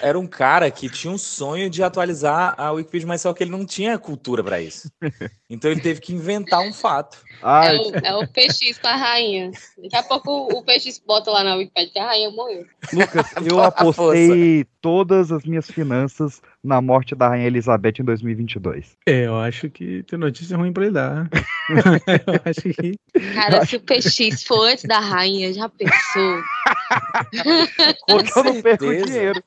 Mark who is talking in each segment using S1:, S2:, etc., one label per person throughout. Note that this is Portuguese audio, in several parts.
S1: era um cara que tinha um sonho de atualizar a Wikipedia, mas só que ele não tinha cultura para isso. Então ele teve que inventar um fato.
S2: É o, é o PX com a rainha. Daqui a pouco o PX bota lá na Wikipedia que a rainha morreu.
S3: Lucas, eu apostei todas as minhas finanças na morte da Rainha Elizabeth em 2022.
S4: É, eu acho que tem notícia ruim pra ele dar.
S2: eu acho que. Cara, se o PX for antes da rainha, já pensou?
S1: Porque eu não perco dinheiro.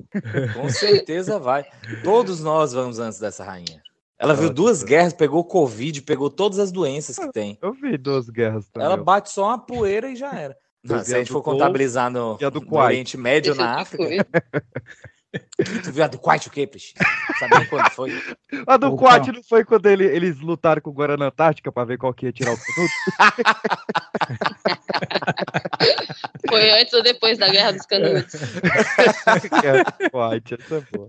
S1: Com certeza vai. Todos nós vamos antes dessa rainha. Ela viu duas guerras, pegou Covid, pegou todas as doenças que tem.
S3: Eu vi duas guerras
S1: também. Ela bate só uma poeira e já era. Não, se a gente for contabilizar no, no Oriente Médio, na África. Tu viu a do Quite o quê, Peixe? Sabe quando foi?
S3: A do Quite não foi quando ele, eles lutaram com o Guarana Antártica pra ver qual que ia tirar o produto?
S2: foi antes ou depois da Guerra dos Canudos?
S3: Quite, essa é boa.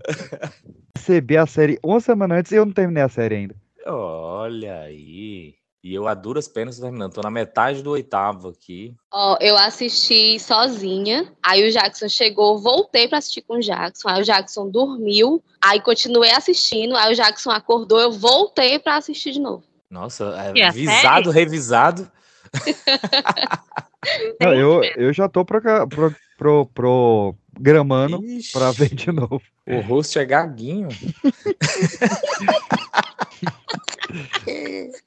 S3: Recebi a série uma semana antes e eu não terminei a série ainda.
S1: Olha aí. E eu a duras penas tô terminando. Tô na metade do oitavo aqui.
S2: Ó, oh, eu assisti sozinha. Aí o Jackson chegou, voltei para assistir com o Jackson. Aí o Jackson dormiu. Aí continuei assistindo. Aí o Jackson acordou, eu voltei para assistir de novo.
S1: Nossa, é, visado, revisado.
S3: Não, eu, eu já tô pro, pro, pro, programando Ixi, pra ver de novo.
S1: O rosto é gaguinho.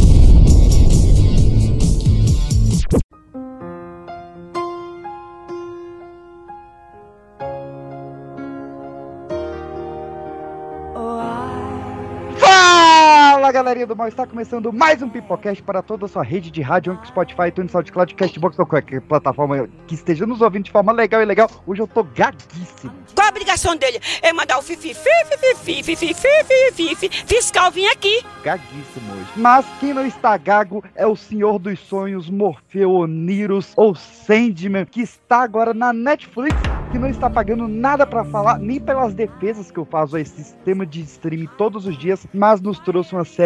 S3: Galerinha do mal, está começando mais um Pipocast para toda a sua rede de rádio, Spotify, iTunes, SoundCloud, Castbox ou qualquer plataforma que esteja nos ouvindo de forma legal e legal. Hoje eu tô gaguíssimo.
S5: Qual a obrigação dele? É mandar o fifi, fifi, fifi, fifi, fifi, fifi, fiscal vir aqui.
S3: Gaguíssimo hoje. Mas quem não está gago é o Senhor dos Sonhos, Morfeu, Onirus ou Sandman, que está agora na Netflix que não está pagando nada para falar, nem pelas defesas que eu faço a esse sistema de streaming todos os dias, mas nos trouxe uma série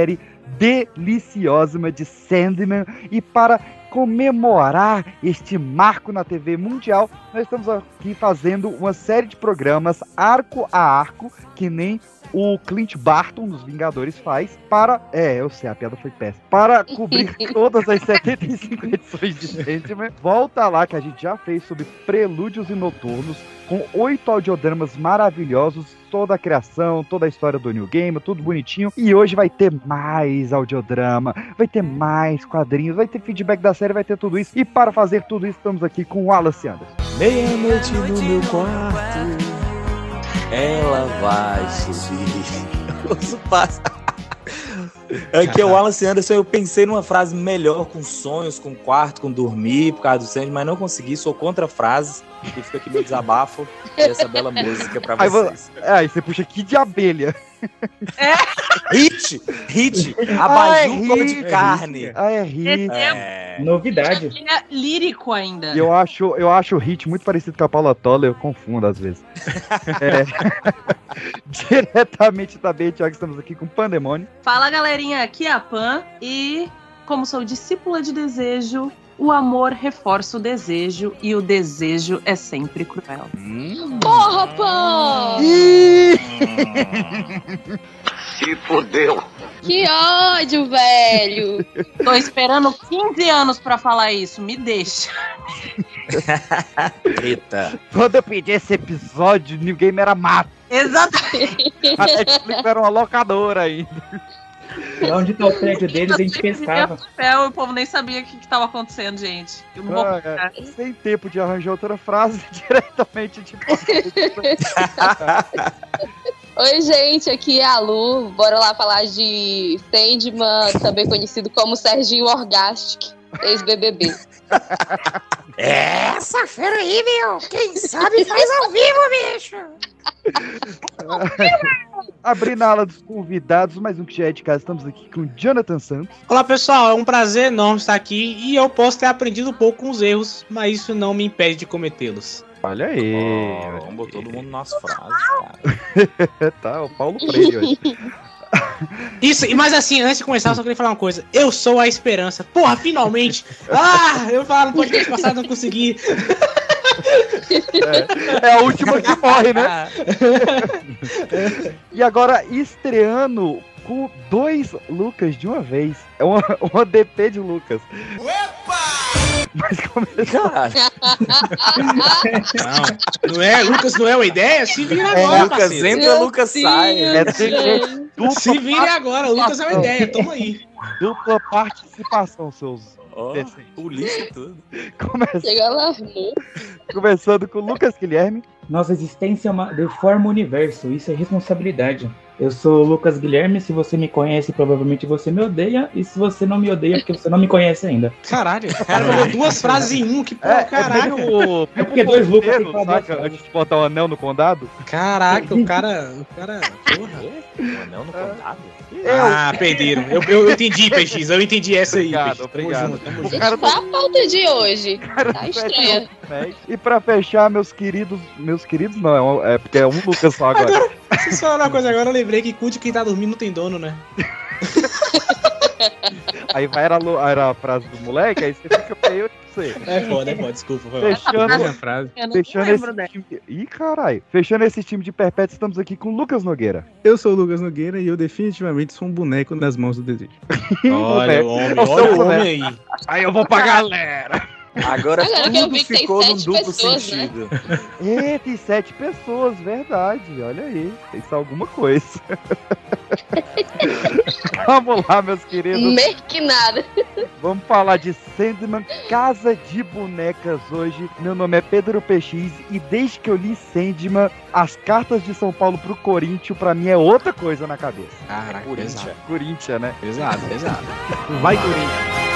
S3: deliciosa de Sandman. E para comemorar este marco na TV mundial, nós estamos aqui fazendo uma série de programas arco a arco, que nem o Clint Barton dos Vingadores faz para. É, eu sei, a piada foi péssima. Para cobrir todas as 75 edições de Sandman. Volta lá que a gente já fez sobre Prelúdios e Noturnos, com oito audiodramas maravilhosos, toda a criação, toda a história do New Game, tudo bonitinho. E hoje vai ter mais audiodrama, vai ter mais quadrinhos, vai ter feedback da série, vai ter tudo isso. E para fazer tudo isso, estamos aqui com o Wallace Anderson.
S1: Meia-noite no meu quarto. Ela vai subir. Ouço passa. É que o Wallace Anderson, eu pensei numa frase melhor com sonhos, com quarto, com dormir, por causa do Sandy, mas não consegui, sou contra frases. E fica aqui meu desabafo e essa bela música pra vocês.
S3: Aí, aí você puxa aqui de abelha.
S1: É. Hit! Hit! Abajur ah, é de carne.
S3: Ah, é hit.
S6: É. Novidade.
S5: É lírico ainda.
S3: Eu acho, eu acho o hit muito parecido com a Paula Toller, eu confundo às vezes. é. Diretamente também, Tiago, estamos aqui com Pandemônio.
S5: Fala galerinha, aqui é a Pan e como sou discípula de desejo, o amor reforça o desejo e o desejo é sempre cruel.
S2: Hum. Porra, pão!
S7: Se fodeu!
S2: Que ódio, velho!
S5: Tô esperando 15 anos pra falar isso, me deixa.
S1: Eita.
S3: Quando eu pedi esse episódio, New Game era mato.
S5: Exatamente.
S3: A Netflix era uma locadora ainda.
S6: E onde tá o prédio deles, a gente pescava.
S5: Papel, o povo nem sabia o que, que tava acontecendo, gente. Eu não vou
S3: sem tempo de arranjar outra frase diretamente de
S2: Oi, gente, aqui é a Lu. Bora lá falar de Sandman, também conhecido como Serginho Orgastic, ex-BBB.
S5: Essa fera aí, meu! Quem sabe faz ao vivo, bicho!
S3: Abrindo a ala dos convidados, mais um que já é de casa, estamos aqui com Jonathan Santos.
S8: Olá pessoal, é um prazer enorme estar aqui e eu posso ter aprendido um pouco com os erros, mas isso não me impede de cometê-los.
S3: Olha aí.
S1: Oh, vamos todo mundo nas frases, cara.
S3: tá, o Paulo Freire hoje.
S8: Isso, e- mas assim, antes de começar, eu só queria falar uma coisa. Eu sou a esperança. Porra, finalmente! Ah, eu falo no podcast passado, não consegui.
S3: É a última que morre, né? e agora, estreando com dois Lucas de uma vez. É uma, uma DP de Lucas. Mas começou.
S8: Não, não é, Lucas não é uma ideia? Se vira
S3: É,
S8: agora,
S1: Lucas
S8: parceiro.
S1: entra, Lucas sai.
S3: É dupla,
S8: Se vire agora, Lucas é uma ideia, toma aí.
S3: dupla participação, seus.
S1: Ó, polícia e tudo.
S3: Come-
S2: Chega lá, amor.
S3: Começando com o Lucas Guilherme.
S6: Nossa existência é uma, deforma o universo, isso é responsabilidade. Eu sou o Lucas Guilherme, se você me conhece, provavelmente você me odeia, e se você não me odeia, é porque você não me conhece ainda.
S8: Caralho, o cara falou duas frases em um, que porra,
S3: É,
S8: caralho.
S3: é
S6: É porque dois Lucas tem
S3: saca? Antes de botar o anel no condado.
S8: Caraca, o cara. O cara. Porra.
S1: Um anel no condado?
S8: Ah, perderam. Eu, eu, eu entendi, PX, eu entendi essa aí.
S3: Obrigado,
S8: PX.
S3: Obrigado.
S8: junto, junto.
S3: cara
S2: Qual a pauta de hoje?
S3: cara
S2: Tá estranha.
S3: E pra fechar, meus queridos. Meus queridos, não, é é porque é um Lucas só agora.
S8: Vocês falaram uma coisa agora, eu lembrei que cu de quem tá dormindo não tem dono, né?
S3: Aí vai era, era a frase do moleque, aí você fica feio de você.
S8: É foda, é foda, desculpa. Foi.
S3: Fechando,
S4: Minha frase.
S5: Eu
S3: fechando esse
S5: dela.
S3: time. Ih, caralho. Fechando esse time de perpétuo, estamos aqui com o Lucas Nogueira.
S4: Eu sou o Lucas Nogueira e eu definitivamente sou um boneco nas mãos do desejo.
S8: Olha o homem, olha o homem aí.
S3: Aí eu vou pra galera.
S1: Agora,
S2: Agora que eu
S1: tudo
S2: tem
S1: ficou num duplo
S2: pessoas, né?
S1: sentido.
S3: Eita, e sete pessoas, verdade. Olha aí. Isso é alguma coisa. Vamos lá, meus queridos.
S2: Meio que nada.
S3: Vamos falar de Sandman, Casa de Bonecas hoje. Meu nome é Pedro PX e desde que eu li Sandman, as cartas de São Paulo pro Corinthians, pra mim é outra coisa na cabeça.
S8: Caraca, pesado.
S3: Corinthians, né?
S8: Pesado, pesado.
S3: Vai, Corinthians.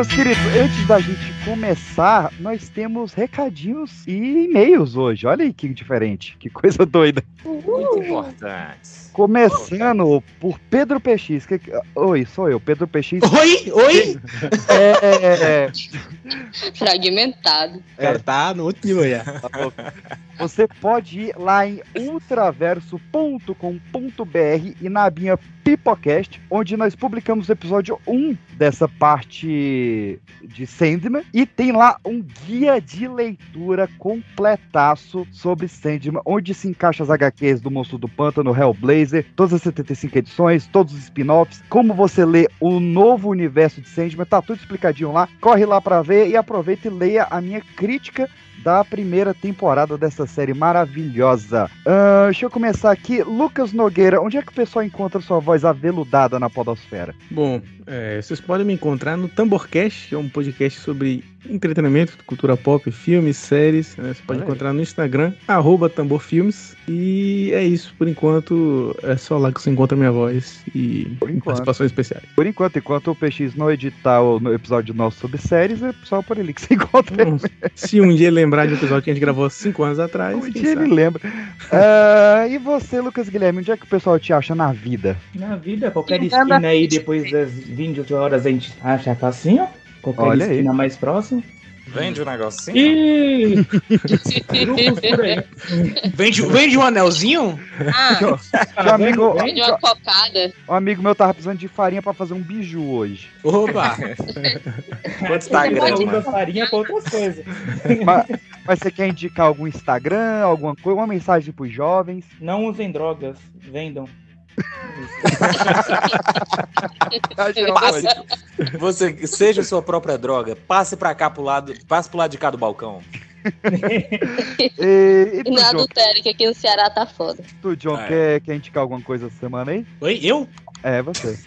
S3: Meus queridos, antes da gente começar, nós temos recadinhos e e-mails hoje. Olha aí que diferente, que coisa doida.
S1: Muito importante.
S3: Começando por Pedro PX. Que... Oi, sou eu, Pedro PX.
S8: Oi, oi.
S3: É, é, é,
S2: Fragmentado.
S8: Cara tá no outro nível já.
S3: Tá. Você pode ir lá em ultraverso.com.br e na abinha Pipocast, onde nós publicamos o episódio 1 dessa parte de Sandman. E tem lá um guia de leitura completaço sobre Sandman, onde se encaixa as HQs do Monstro do Pântano, Hellblazer, todas as 75 edições, todos os spin-offs, como você lê o novo universo de Sandman, tá tudo explicadinho lá. Corre lá pra ver e aproveita e leia a minha crítica da primeira temporada dessa série maravilhosa. Ah, deixa eu começar aqui. Lucas Nogueira, onde é que o pessoal encontra sua voz aveludada na podosfera?
S4: Bom, é, vocês podem me encontrar no Tamborcast, que é um podcast sobre entretenimento, cultura pop, filmes, séries. né? Você pode
S3: aí.
S4: encontrar no Instagram, arroba tamborfilmes. E é isso, por enquanto, é só lá que você encontra minha voz e participações especiais.
S3: Por enquanto, enquanto o PX não editar o no episódio nosso sobre séries, é só por ali que você encontra.
S4: Se um dia lembrar de um episódio que a gente gravou há cinco anos atrás,
S3: Um dia ele
S4: sabe?
S3: lembra. Ah, e você, Lucas Guilherme, onde é que o pessoal te acha na vida?
S6: Na vida, qualquer esquina aí, depois das 28 horas, a gente acha facinho. Qualquer
S3: Olha aí.
S6: esquina mais próxima.
S1: Vende o negocinho.
S6: Grupos por aí.
S8: Vende, vende um anelzinho?
S5: Ah,
S3: Um amigo,
S2: De uma cocada.
S3: um amigo meu tava precisando de farinha pra fazer um biju hoje.
S8: Opa!
S1: Quanto tá
S6: usa
S1: mano?
S6: farinha pra outras coisas.
S3: Mas, mas você quer indicar algum Instagram, alguma coisa, uma mensagem pros jovens?
S6: Não usem drogas, vendam.
S1: Passe, você seja sua própria droga. Passe pra cá pro lado, passe pro lado de cá do balcão.
S3: E, e
S2: adultério, que aqui no Ceará tá foda.
S3: tu, John
S1: Ah, é.
S3: quer, quer indicar alguma coisa essa semana aí?
S8: Oi, eu?
S3: É, você.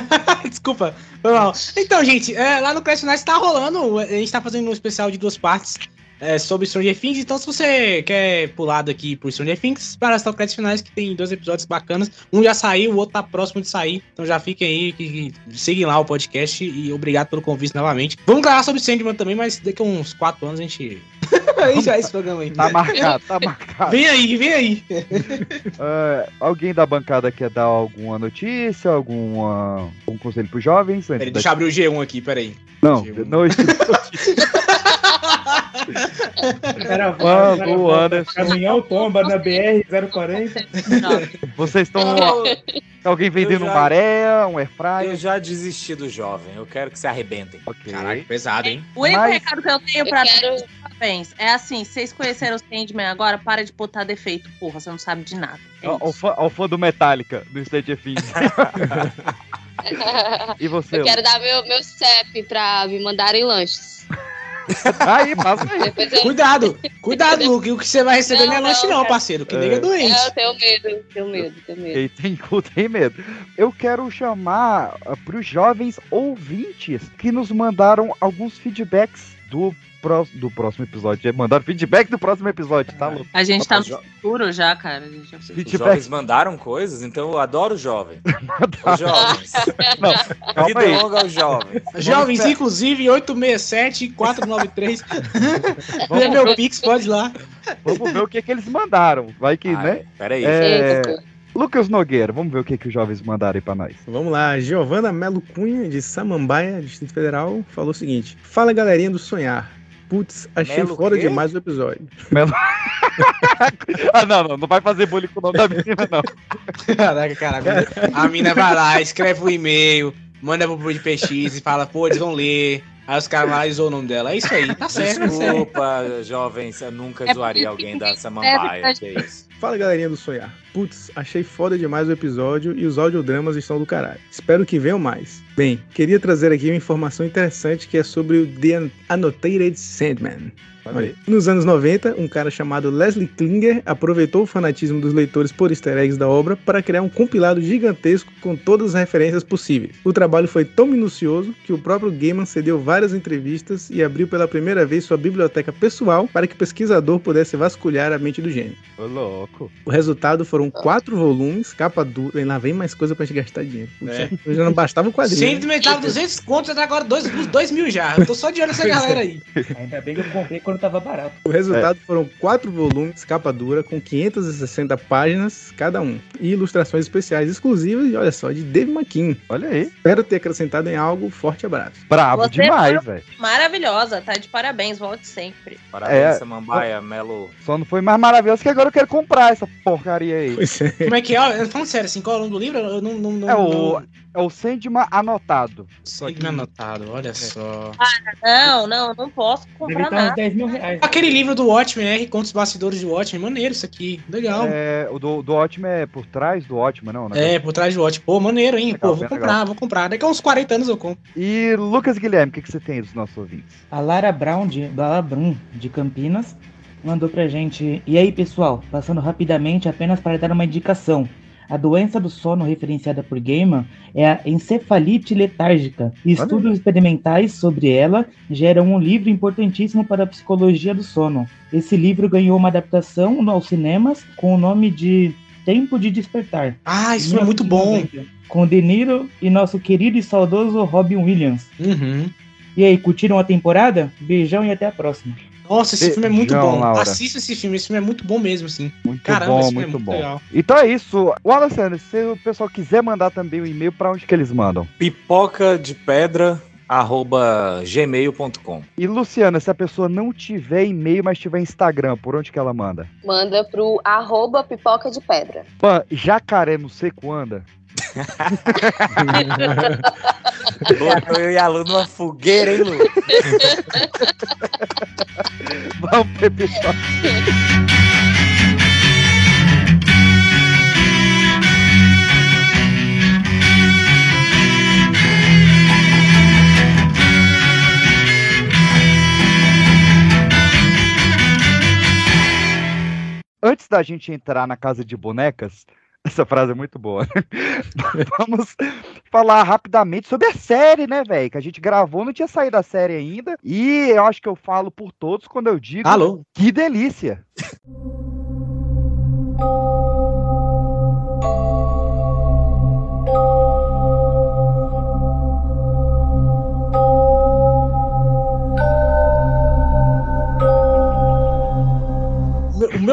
S8: Desculpa, foi mal. Então, gente, é, lá no Crash Night tá rolando. A gente tá fazendo um especial de duas partes. É, sobre Stranger Things. Então, se você quer pular daqui por Stranger Things, para as créditos finais, que tem dois episódios bacanas. Um já saiu, o outro tá próximo de sair. Então já fiquem aí, que, que, seguem lá o podcast e obrigado pelo convite novamente. Vamos gravar sobre Sandman também, mas daqui a uns quatro anos a gente. Aí já esse programa aí.
S3: Tá marcado, tá marcado.
S8: Vem aí, vem aí.
S3: É, alguém da bancada quer dar alguma notícia, alguma, algum conselho pros jovens?
S8: Peraí, deixa eu abrir o G1 aqui, peraí.
S3: Não,
S8: G1.
S3: não.
S6: Cara,
S3: Mano, Anderson.
S6: Caminhão tomba na BR-040.
S3: Vocês estão. Alguém vendendo
S1: Eu
S3: um
S1: já-
S3: maré, um airfryer?
S1: Eu já desisti do jovem. Eu quero que se arrebentem.
S3: Ok.
S8: Caraca, pesado, hein?
S5: O único
S3: Mas-
S5: recado que eu tenho
S2: Eu
S5: pra
S2: quero-
S5: dar parabéns é assim: vocês conheceram o Sandman agora, para de botar defeito, porra, você não sabe de nada. É
S3: Ó, ó o
S5: isso.
S3: fã, fã do Metallica, do Stage Things. E você?
S2: Eu quero dar meu, meu CEP pra me mandarem lanches.
S3: Aí, passa aí.
S2: Eu,
S8: Cuidado, cuidado, Luke. O que você vai receber não, é
S2: Não,
S8: lanche,
S2: não,
S8: parceiro. Que
S3: É.
S8: nega é doente.
S2: eu tenho medo, tenho medo, tenho medo.
S3: Quem tem cu tem medo. Eu quero chamar para os jovens ouvintes que nos mandaram alguns feedbacks do, pró- do próximo episódio. É, Mandaram feedback do próximo episódio, tá louco?
S5: A gente tá no futuro já, cara. A gente já...
S1: Os
S3: Feedback.
S1: jovens mandaram coisas, então eu adoro jovem. Os jovens.
S3: Não, calma
S1: Vida
S3: aí.
S1: longa aos jovens.
S8: Jovens,
S3: Vamos-
S8: inclusive, 867-493. é
S3: Vamos,
S8: meu Pix, pode ir lá.
S3: vamos ver o que, que eles mandaram. Vai que,
S1: Ai,
S3: né?
S1: Peraí.
S3: É,
S2: Eita,
S3: Lucas Nogueira, vamos ver o que, que os jovens mandaram aí pra nós.
S4: Vamos lá, Giovana Melo Cunha, de Samambaia, Distrito Federal, falou o seguinte: Fala galerinha do Sonhar. Putz, achei
S1: Melo
S4: foda
S1: quê?
S4: demais o episódio.
S3: ah, não, não, não vai fazer bullying com o nome da menina, não.
S8: Caraca, cara. a mina- A mina vai lá, escreve o e-mail, manda pro de PX e fala, pô, eles vão ler. Aí os caras zoam o nome dela. É isso aí, tá certo, tá.
S1: Desculpa, jovens, eu nunca
S5: É
S1: zoaria alguém da Samambaia.
S5: deve
S1: Que isso?
S4: Fala galerinha do Sonhar. Putz, achei foda demais o episódio e os audiodramas estão do caralho. Espero que venham mais. Bem, queria trazer aqui uma informação interessante que é sobre o The An- Annotated Sandman. Olha, nos anos 90, um cara chamado Leslie Klinger aproveitou o fanatismo dos leitores por easter eggs da obra para criar um compilado gigantesco com todas as referências possíveis. O trabalho foi tão minucioso que o próprio Gaiman cedeu várias entrevistas e abriu pela primeira vez sua biblioteca pessoal para que o pesquisador pudesse vasculhar a mente do gênio.
S3: Ô, louco.
S4: O resultado foram quatro volumes, capa dura. E lá vem mais coisa pra gente gastar dinheiro.
S8: É.
S4: Já não bastava o quadrinho.
S8: Sempre metade 200 contos, até agora 2 mil já. Eu tô só de olho nessa galera aí.
S6: Ainda bem que eu comprei quando tava barato.
S4: O resultado foram quatro volumes, capa dura, com 560 páginas cada um. E ilustrações especiais exclusivas, e olha só, de Dave McKean.
S3: Olha aí.
S4: Espero ter acrescentado em algo. Forte abraço.
S3: Brabo
S5: Você
S3: demais, velho.
S5: Maravilhosa, tá de parabéns, volte sempre.
S1: Parabéns,
S3: É.
S1: Samambaia, Melo.
S3: Só não foi mais maravilhoso que agora eu quero comprar essa porcaria aí.
S4: É.
S8: Como é que é? Ó, Falando sério, assim, qual é o nome do livro? Eu não. não, não
S3: É o,
S8: não-
S3: é o Sandman anotado.
S8: Me anotado, olha só.
S5: Não, não, não posso comprar
S6: uns
S5: nada.
S6: 10 mil reais.
S8: Aquele livro do Watchmen, R, contra os bastidores do Watchmen, maneiro isso aqui. Legal. É,
S3: É, o do, do ótimo é por trás do ótimo, não, né?
S8: por trás do Watchmen. Pô, maneiro, hein?
S3: Legal,
S8: Pô, vou comprar,
S3: legal.
S8: vou comprar. Daqui a uns 40 anos eu compro.
S3: E Lucas Guilherme, o que, que você tem dos nossos ouvintes?
S6: A Lara Brown, de, Lara Brum, de Campinas, mandou pra gente. E aí, pessoal, passando rapidamente apenas para dar uma indicação. A doença do sono referenciada por Gaiman é a encefalite letárgica. E
S3: Olha
S6: estudos experimentais sobre ela geram um livro importantíssimo para a psicologia do sono. Esse livro ganhou uma adaptação aos cinemas com o nome de Tempo de Despertar.
S8: Ah, isso é muito bom.
S6: 1990, Com De Niro e nosso querido e saudoso Robin Williams.
S8: Uhum.
S6: E aí, curtiram a temporada? Beijão e até a próxima.
S8: Nossa, esse filme é muito bom.
S3: Laura.
S8: Assista esse filme, esse filme é muito bom mesmo, assim.
S3: Muito
S8: Caramba,
S3: bom,
S8: esse filme
S3: muito
S8: é muito
S3: bom.
S8: legal.
S3: Então é isso. Wallace Anderson, se o pessoal quiser mandar também o e-mail, pra onde que eles mandam?
S1: Pipoca de pedra, arroba gmail.com.
S3: E Luciana, se a pessoa não tiver e-mail, mas tiver Instagram, por onde que ela manda?
S2: Manda pro arroba pipoca de pedra.
S3: Pan, jacaré no seco anda?
S1: Botou eu e a Lu numa fogueira, hein, Lu?
S3: Vamos pro episódio. Antes da gente entrar na casa de bonecas, Essa frase é muito boa. Vamos falar rapidamente sobre a série, né, velho? Que a gente gravou, não tinha saído a série ainda. E eu acho que eu falo por todos quando eu digo
S8: Alô?
S3: que delícia.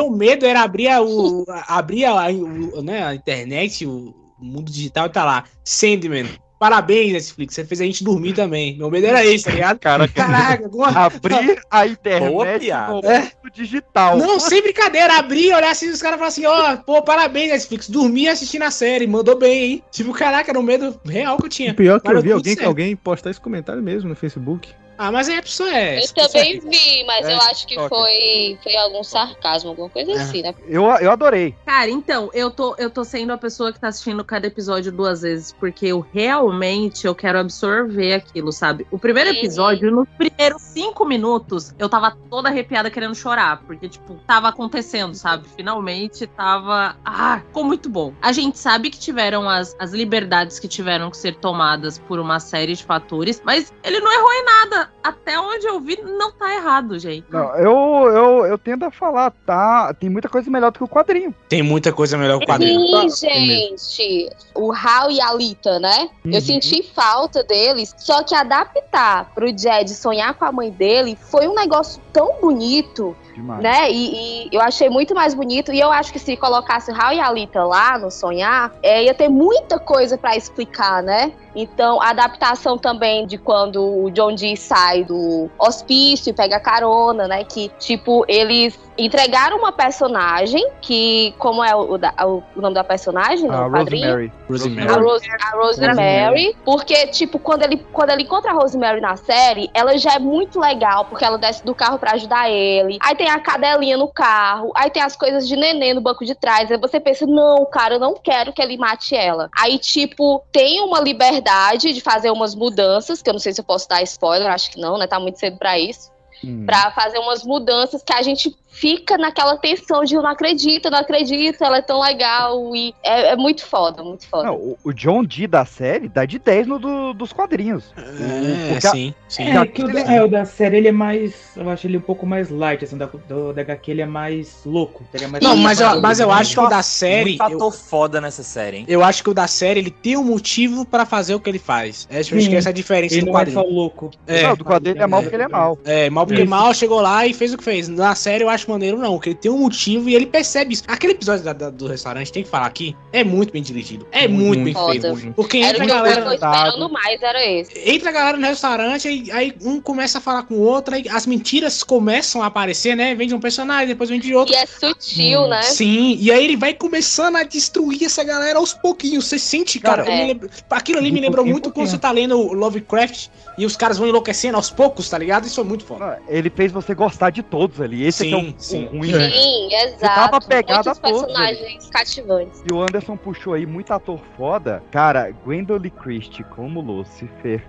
S8: Meu medo era abrir a, o, abrir a, o, né, a internet, o, mundo digital e tá lá. Sandman. Parabéns, Netflix. Você fez a gente dormir também. Meu medo era esse, tá ligado?
S3: Cara,
S8: Caraca, alguma...
S3: abrir a
S1: Boa
S3: internet
S1: piada.
S3: no mundo digital.
S8: Não, sem brincadeira, abrir, olhar assim, os caras falam assim, ó, pô, parabéns, Netflix, dormi assistindo a série, mandou bem, hein? Tipo, caraca, era um medo real que eu tinha.
S4: O pior que
S8: Mas
S4: eu vi alguém que
S8: certo.
S4: alguém postar esse comentário mesmo no Facebook.
S8: Ah, mas aí a pessoa é.
S2: Eu também vi, mas
S1: É,
S2: eu acho que
S1: ok.
S2: foi, foi algum sarcasmo, alguma coisa
S8: É.
S2: assim, né?
S3: Eu, eu adorei.
S5: Cara, então, eu tô, eu tô sendo a pessoa que tá assistindo cada episódio duas vezes, porque eu realmente eu quero absorver aquilo, sabe? O primeiro
S2: Uhum.
S5: episódio, nos primeiros cinco minutos, eu tava toda arrepiada querendo chorar, porque, tipo, tava acontecendo, sabe? Finalmente tava. Ah, ficou muito bom. A gente sabe que tiveram as, as liberdades que tiveram que ser tomadas por uma série de fatores, mas ele não errou em nada. Até onde eu vi, não tá errado, gente.
S3: Não, eu, eu, eu tendo a falar, tá? Tem muita coisa melhor do que o quadrinho.
S8: Tem muita coisa melhor que o quadrinho.
S2: Sim, gente. O Hal e a Lita, né?
S3: Uhum.
S2: Eu senti falta deles. Só que adaptar pro Jed sonhar com a mãe dele foi um negócio tão bonito,
S3: Demais.
S2: né? E, e eu achei muito mais bonito. E eu acho que se colocasse o Hal e a Lita lá no sonhar, é, ia ter muita coisa pra explicar, né? Então, a adaptação também de quando o John Dee sai do hospício e pega carona, né? Que, tipo, eles entregaram uma personagem que, como é o, da- o- o nome da personagem
S3: A
S2: no quadrinho?
S3: Rosemary.
S8: Rosemary.
S2: A, Rose, a Rosemary, porque, tipo, quando ele, quando ele encontra a Rosemary na série, ela já é muito legal, porque ela desce do carro pra ajudar ele. Aí tem a cadelinha no carro, aí tem as coisas de neném no banco de trás. Aí você pensa, não, cara, eu não quero que ele mate ela. Aí, tipo, tem uma liberdade de fazer umas mudanças, que eu não sei se eu posso dar spoiler, acho que não, né? Tá muito cedo pra isso.
S3: Hum.
S2: Pra fazer umas mudanças que a gente fica naquela tensão de eu não acredito, não acredito, ela é tão legal. E é, é muito foda, muito foda.
S3: Não, o, o John Dee da série dá de 10 no do- dos quadrinhos.
S8: É, sim, sim.
S6: É, que o da, é, o da série ele é mais. Eu acho ele um pouco mais light, assim, da, do, da HQ ele é mais louco. Ele é mais
S8: Não, mas eu, mas eu acho que o
S1: Muito
S8: da série.
S1: Muito
S8: Eu,
S1: ator foda nessa série, hein?
S8: eu acho que o da série ele tem um motivo pra fazer o que ele faz. É, acho que essa é a diferença
S6: Ele
S8: do
S6: não é só
S8: quadrinho.
S6: louco.
S8: É.
S3: Não, do quadrinho ele é mal porque ele é mal.
S8: É, mal porque
S6: Isso.
S8: mal chegou lá e fez o que fez. Na série eu acho maneiro, não, que ele tem um motivo e ele percebe isso. Aquele episódio da- da- do restaurante, tem que falar aqui, é muito bem dirigido. É muito, bem
S2: Foda.
S8: feito. Porque
S2: Era
S8: entra
S2: o
S8: a
S2: eu
S8: galera.
S2: tô esperando mais, era esse.
S8: Entra a galera no restaurante, aí, aí um começa a falar com o outro, aí as mentiras começam a aparecer, né? Vem de um personagem, depois vem de outro.
S2: E é sutil, né?
S8: Sim, e aí ele vai começando a destruir essa galera aos pouquinhos. Você sente, cara. Eu
S2: é.
S8: lembro- aquilo ali me lembrou muito quando você tá lendo o Lovecraft e os caras vão enlouquecendo aos poucos, tá ligado? Isso é muito foda.
S3: Ele fez você gostar de todos ali. Esse aqui é
S8: Sim, sim.
S3: o ruim. né?
S2: Sim,
S3: tava
S2: exato.
S3: pegada
S2: Muitos
S3: a todos,
S2: personagens cativantes.
S3: E o Anderson puxou aí muito ator foda. Cara, Gwendolyn Christie como Lucifer.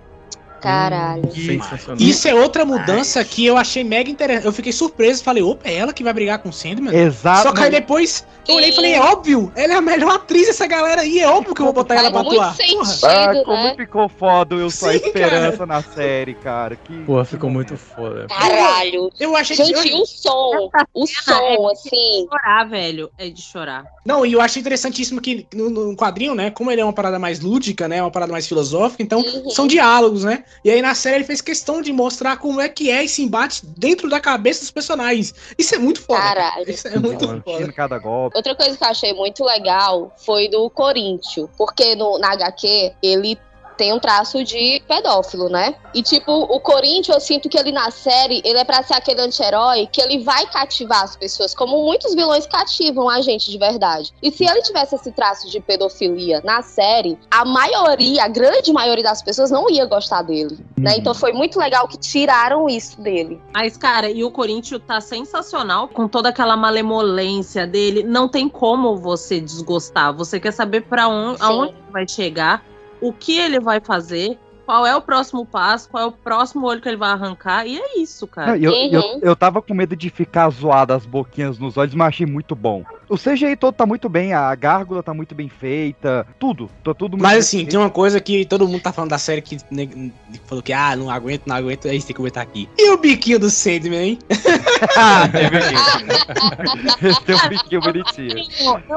S2: Caralho.
S4: Sensacional.
S8: Isso é outra mudança que eu achei mega interessante. Eu fiquei surpreso, falei, opa, é ela que vai brigar com o Sandman?
S3: Exato.
S8: Só que aí depois eu olhei e falei, é óbvio, ela é a melhor atriz dessa galera aí, é óbvio que eu vou botar ela pra atuar.
S2: Sentido,
S3: Ah, como
S2: né?
S3: ficou foda eu
S8: Sim,
S3: esperança na série, cara. Que,
S4: Pô,
S3: que
S4: ficou muito foda.
S2: Caralho.
S8: Eu achei que.
S2: Gente, e o som? O som, assim.
S5: Chorar, velho, é de chorar.
S8: Não, e eu achei interessantíssimo que no, no quadrinho, né? Como ele é uma parada mais lúdica, né? Uma parada mais filosófica, então
S2: Uhum.
S8: são diálogos, né? E aí na série ele fez questão de mostrar como é que é esse embate dentro da cabeça dos personagens. Isso é muito foda. cara.
S2: Caralho.
S8: Isso é muito foda.
S3: Sentindo cada golpe.
S2: Outra coisa que eu achei muito legal foi do Corinthians, porque no, na HQ ele tem um traço de pedófilo, né? E tipo, o Corinthians, eu sinto que ele na série, ele é pra ser aquele anti-herói que ele vai cativar as pessoas, como muitos vilões cativam a gente de verdade. E se ele tivesse esse traço de pedofilia na série, a maioria, a grande maioria das pessoas não ia gostar dele, né? Então foi muito legal que tiraram isso dele.
S5: Mas, cara, e o Corinthians tá sensacional com toda aquela malemolência dele. Não tem como você desgostar. Você quer saber para onde,
S2: Sim.
S5: aonde vai chegar, o que ele vai fazer, qual é o próximo passo, qual é o próximo olho que ele vai arrancar. E é isso, cara.
S3: Não, eu, eu,
S2: Uhum.
S3: eu tava com medo de ficar zoado as boquinhas nos olhos, mas achei muito bom. O CGI todo tá muito bem, a gárgula tá muito bem feita, tudo. Tá tudo muito
S8: Mas
S3: bem
S8: assim,
S3: feito.
S8: tem uma coisa que todo mundo tá falando da série que ne- falou que, ah, não aguento, não aguento, aí tem que comentar aqui. E o biquinho do Sandman, hein?
S3: Ah, teve aqui. Tem um biquinho bonitinho.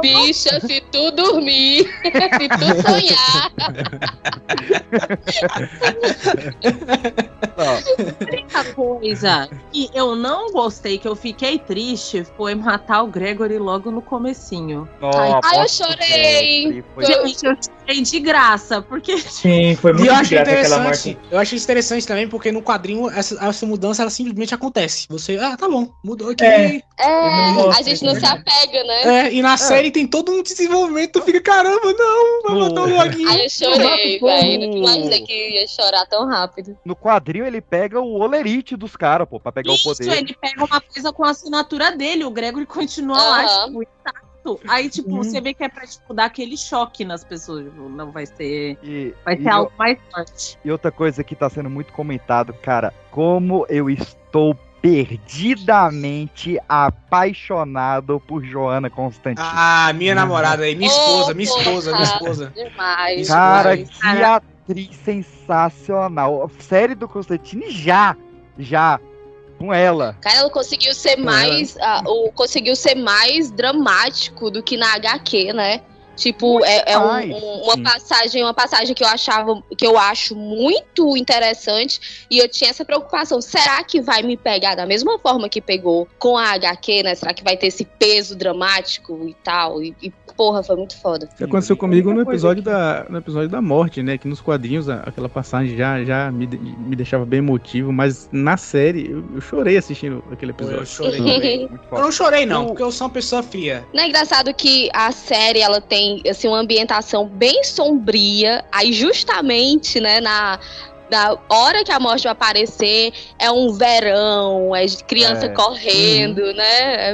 S2: Bicha, se tu dormir, se tu sonhar.
S3: Ó,
S5: única coisa que eu não gostei, que eu fiquei triste, foi matar o Gregory logo no comecinho.
S3: Ai,
S2: Ai, eu chorei.
S3: Foi-
S5: Gente, eu chorei de graça, porque
S6: Sim, foi muito
S8: eu
S6: de
S8: achei
S6: graça aquela morte.
S8: Eu achei isso interessante também, porque no quadrinho essa, essa mudança ela simplesmente acontece. Você, ah, tá bom, mudou aqui.
S6: É.
S2: É, a gente não se apega, né?
S8: É, e na série tem todo um desenvolvimento, tu fica, caramba, não, vai matar o Loguinho.
S2: Aí eu chorei,
S3: Pô.
S2: velho. Não imaginei que ia chorar tão rápido.
S3: No quadrinho ele pega o olerite dos caras, pô, pra pegar
S5: isso,
S3: o poder.
S5: ele pega uma coisa com a assinatura dele, o Gregory continua lá,
S2: Aham.
S5: tipo, intacto. Aí, tipo,
S3: Uhum.
S5: você vê que é pra tipo, dar aquele choque nas pessoas. Tipo, não vai ser.
S3: E,
S5: Vai
S3: e
S5: ser
S3: eu-
S5: algo mais forte.
S3: E outra coisa que tá sendo muito comentado, cara, como eu estou perdidamente apaixonado por Joana Constantine.
S8: Ah, minha namorada aí, minha esposa, minha esposa, minha esposa.
S2: Demais.
S3: Cara,
S2: demais.
S3: que atriz sensacional. Série do Constantine já, já, com ela.
S2: Cara, ela conseguiu ser mais. ah, o, conseguiu ser mais dramático do que na HQ, né? Tipo, é, é um- um- uma passagem, uma passagem que eu achava, que eu acho muito interessante. E eu tinha essa preocupação. Será que vai me pegar da mesma forma que pegou com a HQ, né? Será que vai ter esse peso dramático e tal? E, e, porra, foi muito foda.
S4: Isso aconteceu comigo no episódio, da, no episódio da morte, né? Que nos quadrinhos aquela passagem já, já me, me deixava bem emotivo, mas na série eu, eu chorei assistindo aquele episódio.
S8: Eu chorei também.
S3: Muito
S8: Eu
S3: foda.
S8: não chorei, não, porque eu sou uma pessoa fria.
S2: Não é engraçado que a série ela tem assim uma ambientação bem sombria, aí justamente, né, na da hora que a morte vai aparecer, é um verão, é criança
S3: É.
S2: correndo, né?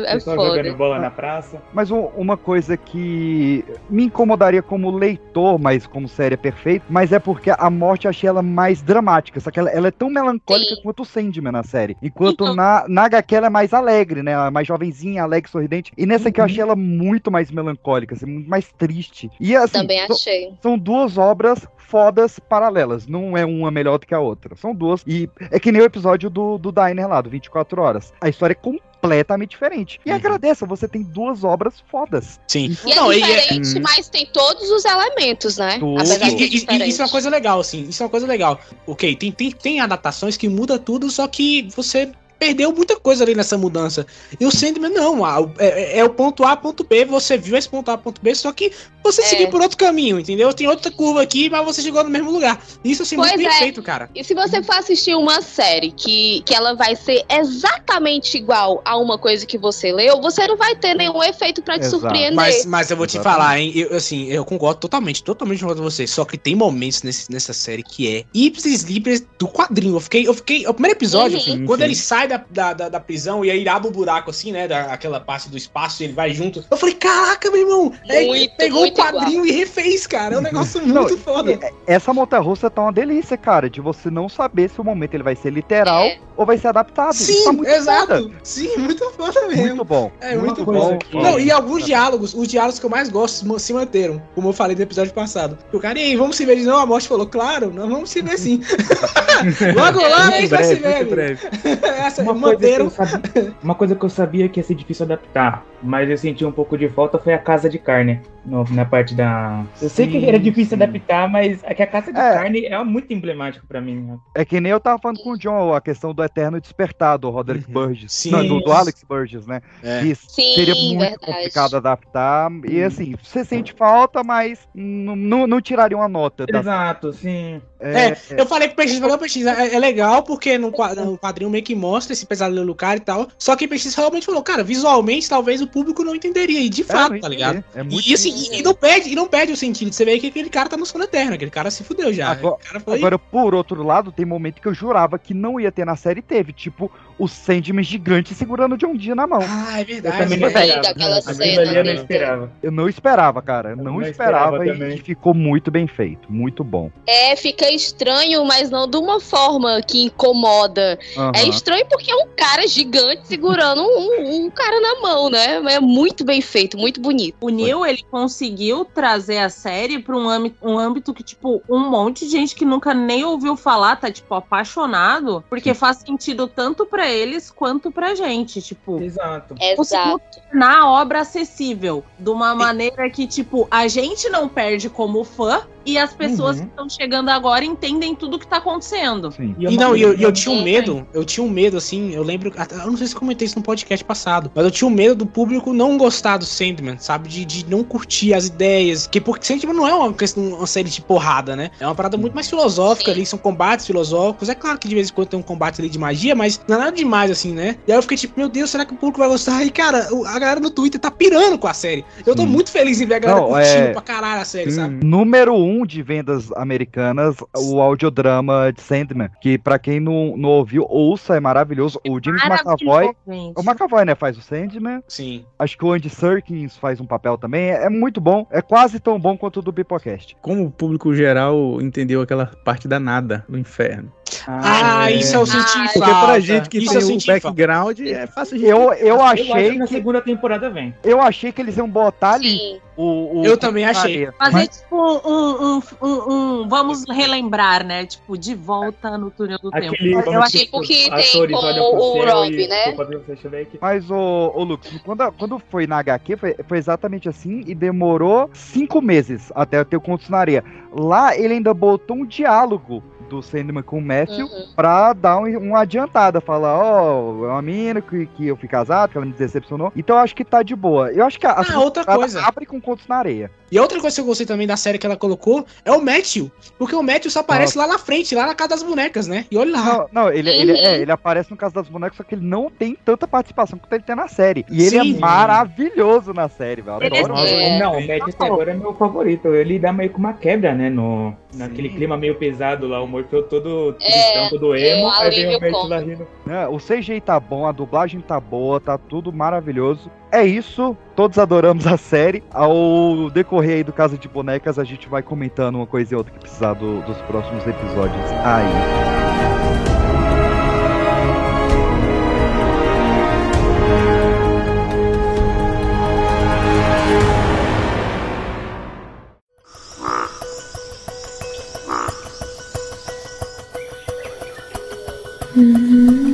S2: É, é foda.
S6: jogando bola na praça.
S3: Mas um- uma coisa que me incomodaria como leitor, mas como série é perfeito, mas é porque a morte eu achei ela mais dramática, só que ela, ela é tão melancólica
S2: Sim.
S3: quanto o Sandman na série. Enquanto
S5: Então-
S3: na, na HQ ela é mais alegre, né? Ela é mais jovenzinha, alegre, sorridente. E nessa aqui eu
S6: Uhum.
S3: achei ela muito mais melancólica, assim, muito mais triste. E assim,
S2: Também achei.
S3: são duas obras fodas paralelas. Não é uma melhor do que a outra. São duas. E é que nem o episódio do, do Diner lá, do 24 Horas. A história é completamente diferente. E
S8: Uhum.
S3: agradeça, você tem duas obras fodas.
S8: Sim.
S2: E
S8: Não,
S2: é
S8: e, é-
S2: diferente,
S3: Hum.
S2: mas tem todos os elementos, né?
S3: Tudo.
S8: E- e- e- isso é uma coisa legal, assim. Isso é uma coisa legal. Ok, tem, tem, tem adaptações que muda tudo, só que você perdeu muita coisa ali nessa mudança. E o Sandman, não. É, é o ponto A, ponto B. Você viu esse ponto A, ponto B, só que você
S2: É.
S8: seguiu por outro caminho, entendeu? Tem outra curva aqui, mas você chegou no mesmo lugar. Isso, assim,
S2: Pois
S8: muito bem
S2: é.
S8: feito, cara.
S2: E se você for assistir uma série que, que ela vai ser exatamente igual a uma coisa que você leu, você não vai ter nenhum efeito pra te
S3: Exato.
S2: surpreender.
S8: Mas, mas eu vou te falar, hein? Eu, assim, eu concordo totalmente, totalmente com você. Só que tem momentos nesse, nessa série que é ipsis libres do quadrinho. Eu fiquei, eu fiquei. O primeiro episódio,
S2: Uhum.
S8: Quando
S4: sim.
S8: ele sai da, da, da, da prisão e aí abre o buraco assim, né? Da, aquela parte do espaço e ele vai junto. Eu falei, caraca, meu irmão! É,
S2: Muito,
S8: pegou
S2: muito
S8: o quadrinho e refez, cara. É um negócio
S3: Não,
S8: muito foda.
S3: e Essa montanha-russa tá uma delícia, cara, de você não saber se o momento ele vai ser literal
S2: É.
S3: ou vai ser adaptado.
S8: Sim,
S3: tá muito
S8: exato.
S3: foda.
S8: Sim, muito foda mesmo.
S3: Muito bom.
S8: É
S6: Uma
S8: muito
S6: coisa
S8: bom.
S6: que-
S8: Não, e alguns diálogos, os diálogos que eu mais gosto se manteram, como eu falei no episódio passado. O cara, e aí, vamos se ver de novo? A morte falou, claro, nós vamos se ver sim. Logo lá a gente vai se ver.
S4: breve.
S8: Essa,
S6: Uma coisa, que eu
S8: manteram.
S6: sabia, uma coisa que eu sabia que ia ser difícil adaptar, mas eu senti um pouco de falta foi a casa de carne. No- na parte da. Eu sei que
S3: Sim,
S6: era difícil
S3: sim.
S6: adaptar, mas é que a casa de
S3: É.
S6: carne é muito emblemático pra mim. né?
S3: É que nem eu tava falando com o John, a questão do Eterno Despertar, do Roderick
S8: Uhum.
S3: Burgess.
S8: Sim.
S3: Não, do, do Alex Burgess, né?
S8: É.
S3: Que
S2: Sim,
S3: seria muito
S2: verdade.
S3: complicado adaptar. E assim, você sente falta, mas não, não, tiraria uma nota. Da,
S6: Exato, sim.
S8: É, eu falei pro PX, falei, PX, é, é legal porque no, no quadrinho meio que mostra esse pesadelo do cara e tal. Só que o PX realmente falou, cara, visualmente talvez o público não entenderia. E de
S3: É,
S8: fato, tá ligado?
S3: É muito
S8: E assim, e, e não perde, e não perde o sentido. Você vê que aquele cara tá no sono eterno, aquele cara se fudeu já.
S3: Agora-
S8: foi.
S3: Agora, por outro lado, tem momento que eu jurava que não ia ter na série, teve. Tipo, o Sandman gigante segurando o John Dia na mão.
S8: Ah, é
S6: Eu
S8: verdade.
S6: também não
S8: né?
S2: Gostei
S6: esperava.
S2: cena,
S6: eu não esperava.
S3: Eu não esperava, cara. Eu
S6: Eu
S3: não,
S6: não
S3: esperava,
S6: esperava
S3: e,
S6: também.
S3: ficou muito bem feito. Muito bom.
S2: É, fica estranho, mas não de uma forma que incomoda.
S3: Aham.
S2: É estranho porque é um cara gigante segurando um, um cara na mão, né? É muito bem feito, muito bonito.
S5: O Neil, ele conseguiu trazer a série pra um âmbito, um âmbito que, tipo, um monte de gente que nunca nem ouviu falar tá, tipo, apaixonado, porque faz sentido tanto pra eles quanto pra gente, tipo.
S6: Exato.
S2: Exato.
S5: Na obra acessível, de uma maneira que, tipo, a gente não perde como fã e as pessoas
S6: Uhum.
S5: que estão chegando agora entendem tudo que tá acontecendo.
S3: Sim.
S6: E
S8: E não, e eu, eu tinha um medo, eu tinha um medo, assim, eu lembro, eu não sei se eu comentei isso no podcast passado, mas eu tinha um medo do público não gostar do Sandman, sabe? De, de não curtir as ideias, que porque Sandman não é uma, questão, uma série de porrada, né? É uma parada muito mais filosófica
S2: Sim.
S8: ali, são combates filosóficos, é claro que de vez em quando tem um combate ali de magia, mas não é nada demais, assim, né? E aí eu fiquei tipo, meu Deus, será que o público vai gostar? E cara, o- a galera no Twitter tá pirando com a série. Eu tô
S3: Sim.
S8: muito feliz em ver a galera
S3: Não,
S8: curtindo
S3: é-
S8: pra caralho a série,
S3: Sim.
S8: sabe?
S3: Número um de vendas americanas, o audiodrama de Sandman. Que pra quem não, não ouviu, ouça, é maravilhoso. O James McAvoy. O McAvoy, né, faz o Sandman.
S8: Sim.
S3: Acho que o Andy Serkins faz um papel também. É, é muito bom. É quase tão bom quanto o do Bipocast.
S4: Como o público geral entendeu aquela parte da nada no inferno.
S8: Ah, isso eu senti
S2: Ah,
S4: Porque
S8: falta.
S4: pra gente que
S8: Isso
S4: tem
S8: eu
S4: o
S8: senti falta.
S4: background, é fácil de
S3: Eu, eu
S6: Eu acho
S3: achei
S6: que na segunda temporada vem.
S3: Eu achei que eles iam botar ali
S2: Sim.
S3: o. o
S8: Eu também achei.
S5: Fazer,
S3: Mas-
S5: tipo, um, um, um, um- Vamos relembrar, né? Tipo, de volta no túnel do tempo.
S6: Aquele,
S5: Eu
S6: vamos
S5: achei
S2: tipo que tem como o Rob,
S6: e
S2: né?
S6: o.
S3: Mas, ô, ô Lucas, quando, quando foi na HQ, foi, foi exatamente assim e demorou cinco meses até ter o Contos na Areia. Lá ele ainda botou um diálogo do Sandman com o Matthew
S2: Uhum.
S3: pra dar um, uma adiantada, falar, ó, é uma mina que, que eu fui casado, que ela me decepcionou. Então eu acho que tá de boa. Eu acho que a, a
S8: Ah, outra
S3: temporada
S8: coisa.
S3: abre com Contos na Areia.
S8: E a outra coisa que eu gostei também da série que ela colocou é o Matthew. Porque o Matthew só aparece lá na frente, lá na casa das bonecas, né? E olha lá.
S3: Não, não ele, ele,
S2: Uhum.
S3: é, ele aparece no caso das bonecas, só que ele não tem tanta participação quanto ele tem na série. E ele
S8: Sim.
S3: é maravilhoso na série, velho.
S5: É
S3: adoro.
S2: É.
S6: Não, o Matt até agora é meu favorito. Ele dá meio que uma quebra, né? No, naquele
S3: Sim.
S6: clima meio pesado lá, o Morfeu todo
S2: É,
S6: tristão, todo emo. Aí vem o
S2: alívio
S6: Matt
S2: cômico.
S6: lá rindo.
S3: né? O CGI tá bom, a dublagem tá boa, tá tudo maravilhoso. É isso, todos adoramos a série. Ao decorrer aí do Casa de Bonecas, a gente vai comentando uma coisa e outra que precisar do- dos próximos episódios aí.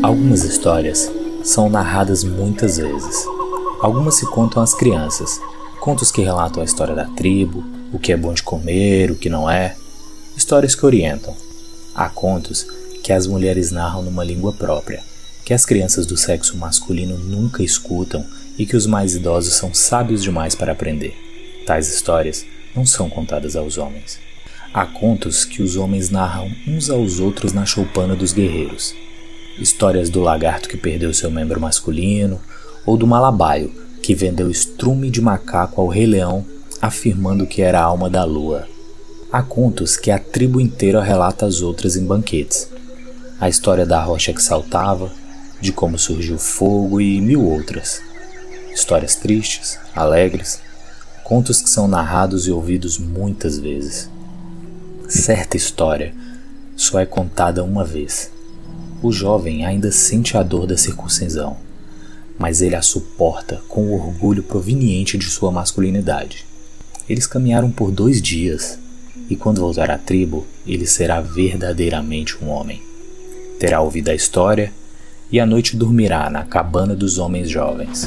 S9: Algumas histórias são narradas muitas vezes. Algumas se contam às crianças, contos que relatam a história da tribo, o que é bom de comer, o que não é, histórias que orientam. Há contos que as mulheres narram numa língua própria, que as crianças do sexo masculino nunca escutam e que os mais idosos são sábios demais para aprender. Tais histórias não são contadas aos homens. Há contos que os homens narram uns aos outros na choupana dos guerreiros. Histórias do lagarto que perdeu seu membro masculino, ou do malabaio que vendeu estrume de macaco ao rei leão, afirmando que era a alma da lua. Há contos que a tribo inteira relata às outras em banquetes. A história da rocha que saltava, de como surgiu o fogo e mil outras. Histórias tristes, alegres, contos que são narrados e ouvidos muitas vezes. Certa história só é contada uma vez. O jovem ainda sente a dor da circuncisão, mas ele a suporta com o orgulho proveniente de sua masculinidade. Eles caminharam por dois dias, e quando voltar à tribo, ele será verdadeiramente um homem. Terá ouvido a história e à noite dormirá na cabana dos homens jovens.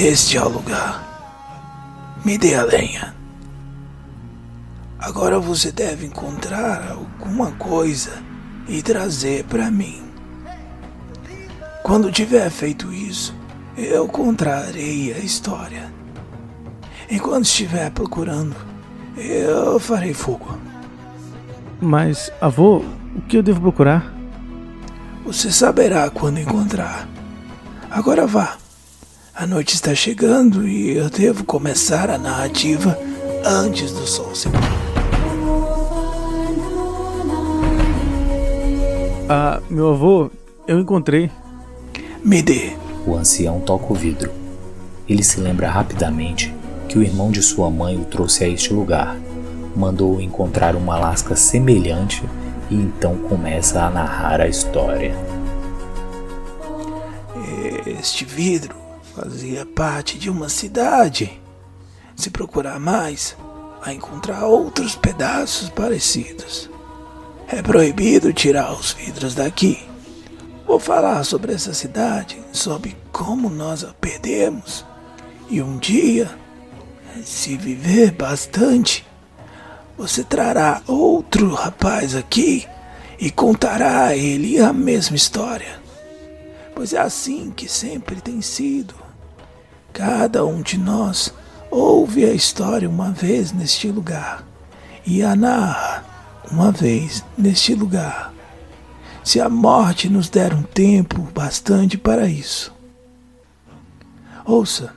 S10: Este é o lugar. Me dê a lenha. Agora você deve encontrar alguma coisa e trazer para mim. Quando tiver feito isso, eu contarei a história. Enquanto estiver procurando, eu farei fogo.
S4: Mas, avô, o que eu devo procurar?
S10: Você saberá quando encontrar. Agora vá. A noite está chegando e eu devo começar a narrativa antes do sol se pôr.
S4: Ah, meu avô, eu encontrei.
S10: Me dê.
S11: O ancião toca o vidro. Ele se lembra rapidamente que o irmão de sua mãe o trouxe a este lugar, mandou-o encontrar uma lasca semelhante e então começa a narrar a história.
S10: Este vidro fazia parte de uma cidade. Se procurar mais, vai encontrar outros pedaços parecidos. É proibido tirar os vidros daqui. Vou falar sobre essa cidade, sobre como nós a perdemos. E um dia, se viver bastante, você trará outro rapaz aqui e contará a ele a mesma história. Pois é assim que sempre tem sido. Cada um de nós ouve a história uma vez neste lugar e a narra uma vez neste lugar. Se a morte nos der um tempo bastante para isso. Ouça,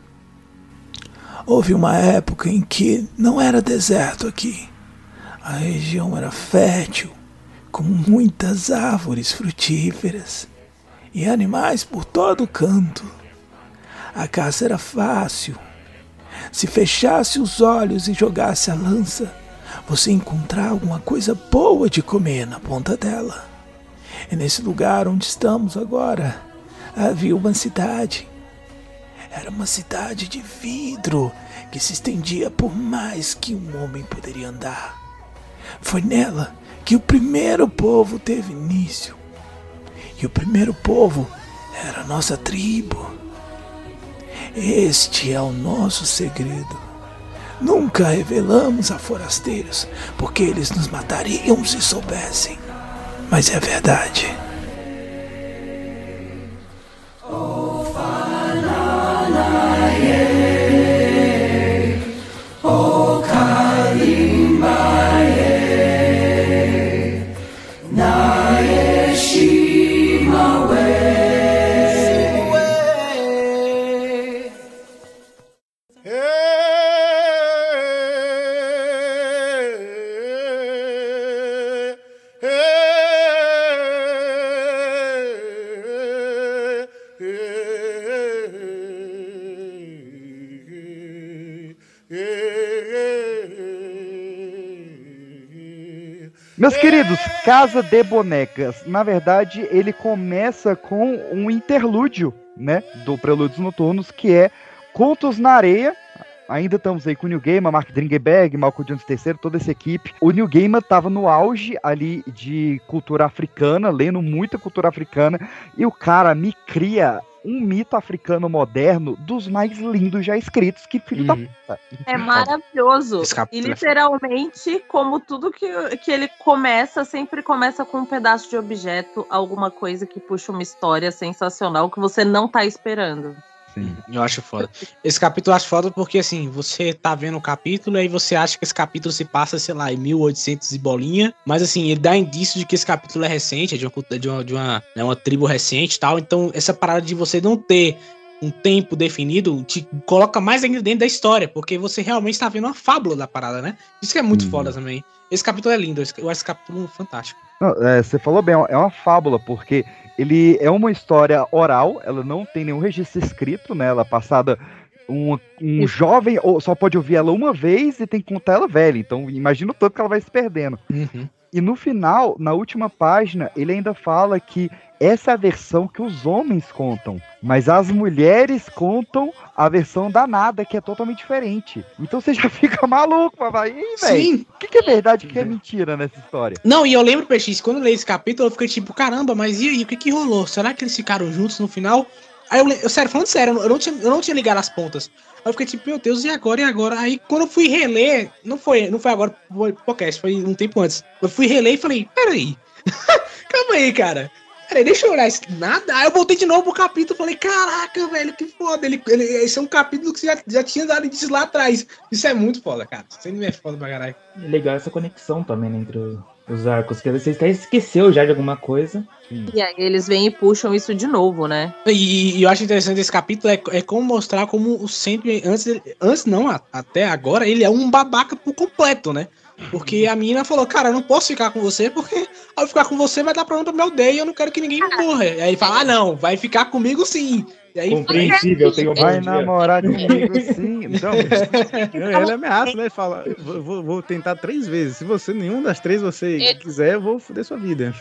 S10: houve uma época em que não era deserto aqui. A região era fértil, com muitas árvores frutíferas e animais por todo canto. A caça era fácil. Se fechasse os olhos e jogasse a lança, você encontrar alguma coisa boa de comer na ponta dela. E nesse lugar onde estamos agora, havia uma cidade. Era uma cidade de vidro que se estendia por mais que um homem poderia andar. Foi nela que o primeiro povo teve início. E o primeiro povo era a nossa tribo. Este é o nosso segredo. Nunca revelamos a forasteiros, porque eles nos matariam se soubessem. Mas é verdade.
S3: Meus queridos, Casa de Bonecas. Na verdade, ele começa com um interlúdio, né? Do Prelúdios Noturnos, que é Contos na Areia. Ainda estamos aí com o New Gamer, Mark Dringenberg, Malcolm Jones III, toda essa equipe. O New Gamer estava no auge ali de cultura africana, lendo muita cultura africana, e o cara me cria um mito africano moderno dos mais lindos já escritos. Que filho da puta.
S5: É maravilhoso. E literalmente, como tudo que, que ele começa, sempre começa com um pedaço de objeto, alguma coisa que puxa uma história sensacional que você não tá esperando.
S8: Eu acho foda. Esse capítulo eu acho foda porque, assim, você tá vendo o capítulo e aí você acha que esse capítulo se passa, sei lá, em 1800 e bolinha. Mas, assim, ele dá indício de que esse capítulo é recente, é de uma, cultu- de uma, de uma, né, uma tribo recente e tal. Então, essa parada de você não ter um tempo definido te coloca mais ainda dentro da história, porque você realmente tá vendo uma fábula da parada, né? Isso que é muito foda também. Esse capítulo é lindo, esse- eu acho esse capítulo fantástico.
S3: Não, é, você falou bem, é uma fábula, porque ele é uma história oral, ela não tem nenhum registro escrito, né? Ela é passada. Um, um jovem ou só pode ouvir ela uma vez e tem que contar ela velha. Então imagina o tanto que ela vai se perdendo. E no final, na última página, ele ainda fala que essa é a versão que os homens contam, mas as mulheres contam a versão danada, que é totalmente diferente. Então você já fica maluco, papai. Ih,
S8: Sim.
S3: o que, que é verdade e o que é mentira nessa história?
S8: Não, e eu lembro, PX, quando eu leio esse capítulo, eu fiquei tipo, caramba, mas e aí, o que que rolou? Será que eles ficaram juntos no final? Aí eu, eu sério, falando sério, eu não, tinha, eu não tinha ligado as pontas. Aí eu fiquei tipo, meu Deus, e agora, e agora? Aí quando eu fui reler, não foi, não foi agora pro podcast, foi um tempo antes. Eu fui reler e falei, peraí, calma aí, cara. Peraí, deixa eu olhar isso. Nada. Aí eu voltei de novo pro capítulo e falei, caraca, velho, que foda. Ele, ele, esse é um capítulo que você já, já tinha dado indícios lá atrás. Isso é muito foda, cara. Isso aí é foda pra caralho.
S12: É legal essa conexão também né, entre o- os arcos, que às vezes você até esqueceu já de alguma coisa.
S5: E aí eles vêm e puxam isso de novo, né?
S8: E, e eu acho interessante esse capítulo é, é como mostrar como o sempre antes antes não a- até agora ele é um babaca por completo, né? Porque a menina falou, cara, eu não posso ficar com você porque ao ficar com você vai dar problema pro meu day e eu não quero que ninguém morra. E aí ele fala, ah não, vai ficar comigo sim. E aí
S12: Compreensível, eu tenho um
S3: Vai
S12: bom dia.
S3: namorar comigo sim. Então,
S4: Ele ameaça, né? Ele fala, vou, vou- tentar três vezes. Se você, nenhum das três você
S2: Ele-
S4: quiser, eu vou foder sua vida.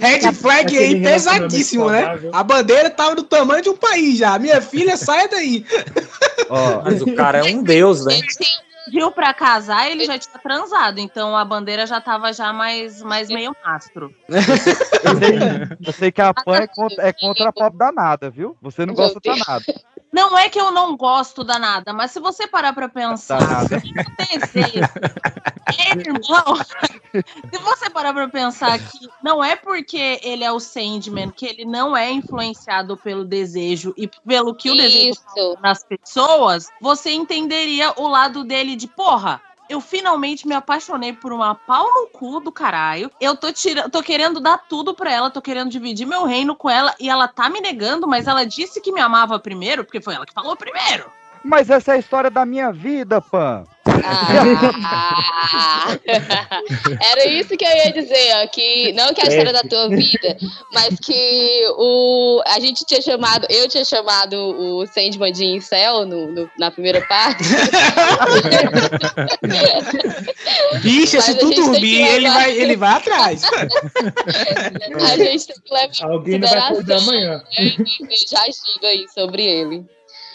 S8: Red flag aí pesadíssimo, né?
S12: saudável.
S8: A bandeira tava do tamanho de um país já. Minha filha, saia daí.
S3: ó,
S1: Mas o cara é um deus, né?
S5: Viu pra casar, ele já tinha transado, então a bandeira já tava já mais, mais meio mastro.
S3: eu sei, eu sei que a Pan é contra, é contra a pop danada, viu? Você não gosta danada.
S5: Não é que eu não gosto da nada, mas se você parar pra pensar,
S3: Danada.
S5: desejo, é irmão. Se você parar pra pensar que não é porque ele é o Sandman que ele não é influenciado pelo desejo e pelo que o desejo
S2: Isso.
S5: nas pessoas, você entenderia o lado dele de porra. Eu finalmente me apaixonei por uma pau no cu do caralho. Eu tô tirando, tô querendo dar tudo pra ela, tô querendo dividir meu reino com ela e ela tá me negando, mas ela disse que me amava primeiro, porque foi ela que falou primeiro.
S3: Mas essa é a história da minha vida, Pan.
S2: Ah, era isso que eu ia dizer, ó, que não que é a história da tua vida, mas que o a gente tinha chamado, eu tinha chamado o Sandman de incel no, no- na primeira parte.
S8: Bicha, se tu dormir, ele vai, ele vai atrás.
S2: a gente tem que levar em
S12: Alguém não vai acordar amanhã.
S2: né, e já agindo aí sobre ele.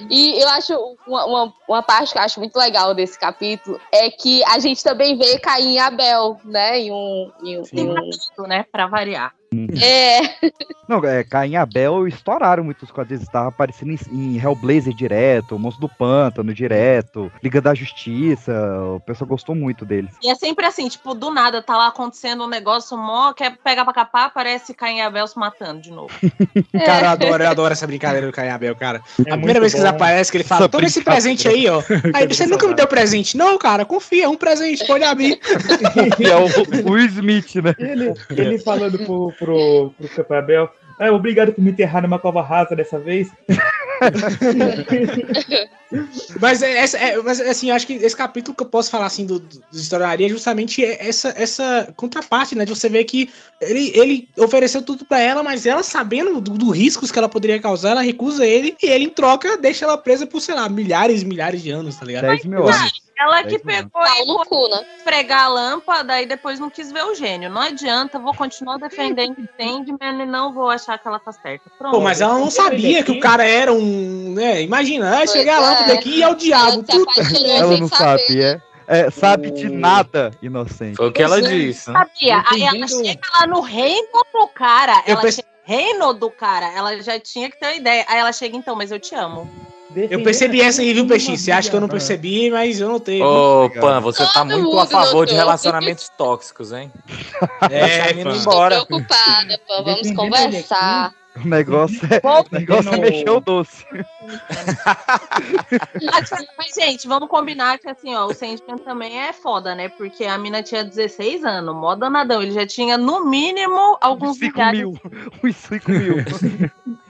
S2: E eu acho uma, uma, uma parte que eu acho muito legal desse capítulo é que a gente também vê Caim e Abel, né? Em um. Em um, em um-
S5: né? Pra variar.
S2: É,
S3: Não, é, Caim e Abel estouraram muitos quadrinhos. Estava aparecendo em, em Hellblazer direto, Monstro do Pântano direto, Liga da Justiça. O pessoal gostou muito deles.
S5: E é sempre assim, tipo, do nada tá lá acontecendo um negócio mó, quer pegar pra capar, aparece Caim e Abel se matando de novo.
S8: Cara, eu adoro, eu adoro essa brincadeira do Caim Abel, cara.
S12: É
S8: a primeira vez que eles aparecem, que ele fala, toma esse presente aí, ó. Aí você nunca me deu presente. Não, cara, confia, é um presente, pode abrir.
S3: É o, o Smith, né?
S12: Ele, ele falando pro, pro, pro Capabel, ah, obrigado por me enterrar numa cova rasa dessa vez.
S8: Mas, é, essa, é, mas assim, eu acho que esse capítulo que eu posso falar assim do, do historiaria é justamente essa, essa contraparte, né? De você ver que ele, ele ofereceu tudo pra ela, mas ela, sabendo dos do riscos que ela poderia causar, ela recusa ele e ele, em troca, deixa ela presa por, sei lá, milhares e milhares de anos, tá ligado?
S3: 10 mil anos.
S5: Ela que
S3: É mesmo.
S5: pegou
S2: pau
S5: e
S2: cu, né?
S5: esfregar a lâmpada e depois não quis ver o gênio. Não adianta, vou continuar defendendo o Sandman e não vou achar que ela tá certa. Pronto.
S8: Pô, mas ela não sabia que o cara era um. né? Imagina, ah, chegar a
S2: é.
S8: lâmpada aqui e é o diabo.
S2: Ela
S8: Puta.
S3: Ela não sabe, é? É, sabe de nada, inocente.
S1: Foi o que ela
S8: é.
S1: disse. né?
S5: sabia. Aí ela chega lá no reino do cara.
S8: Eu
S5: Ela
S8: pense-
S5: chega no reino do cara. Ela já tinha que ter uma ideia. Aí ela chega, então, mas eu te amo.
S8: Eu percebi essa aí, viu, Peixinho? Você acha que eu não percebi, mas eu notei.
S1: Ô, Pan, você tá
S2: Todo
S1: muito a favor de relacionamentos tóxicos, hein?
S8: É,
S1: menina
S8: Pan.
S1: embora.
S2: Tô preocupada, pô, vamos conversar.
S3: O negócio é, o negócio é mexer o doce.
S5: Mas, mas, gente, vamos combinar que assim, ó, o Sandman também é foda, né? Porque a mina tinha 16 anos, mó danadão. Ele já tinha, no mínimo, alguns
S3: Uns 5
S5: milhares.
S3: mil. Uns 5 mil.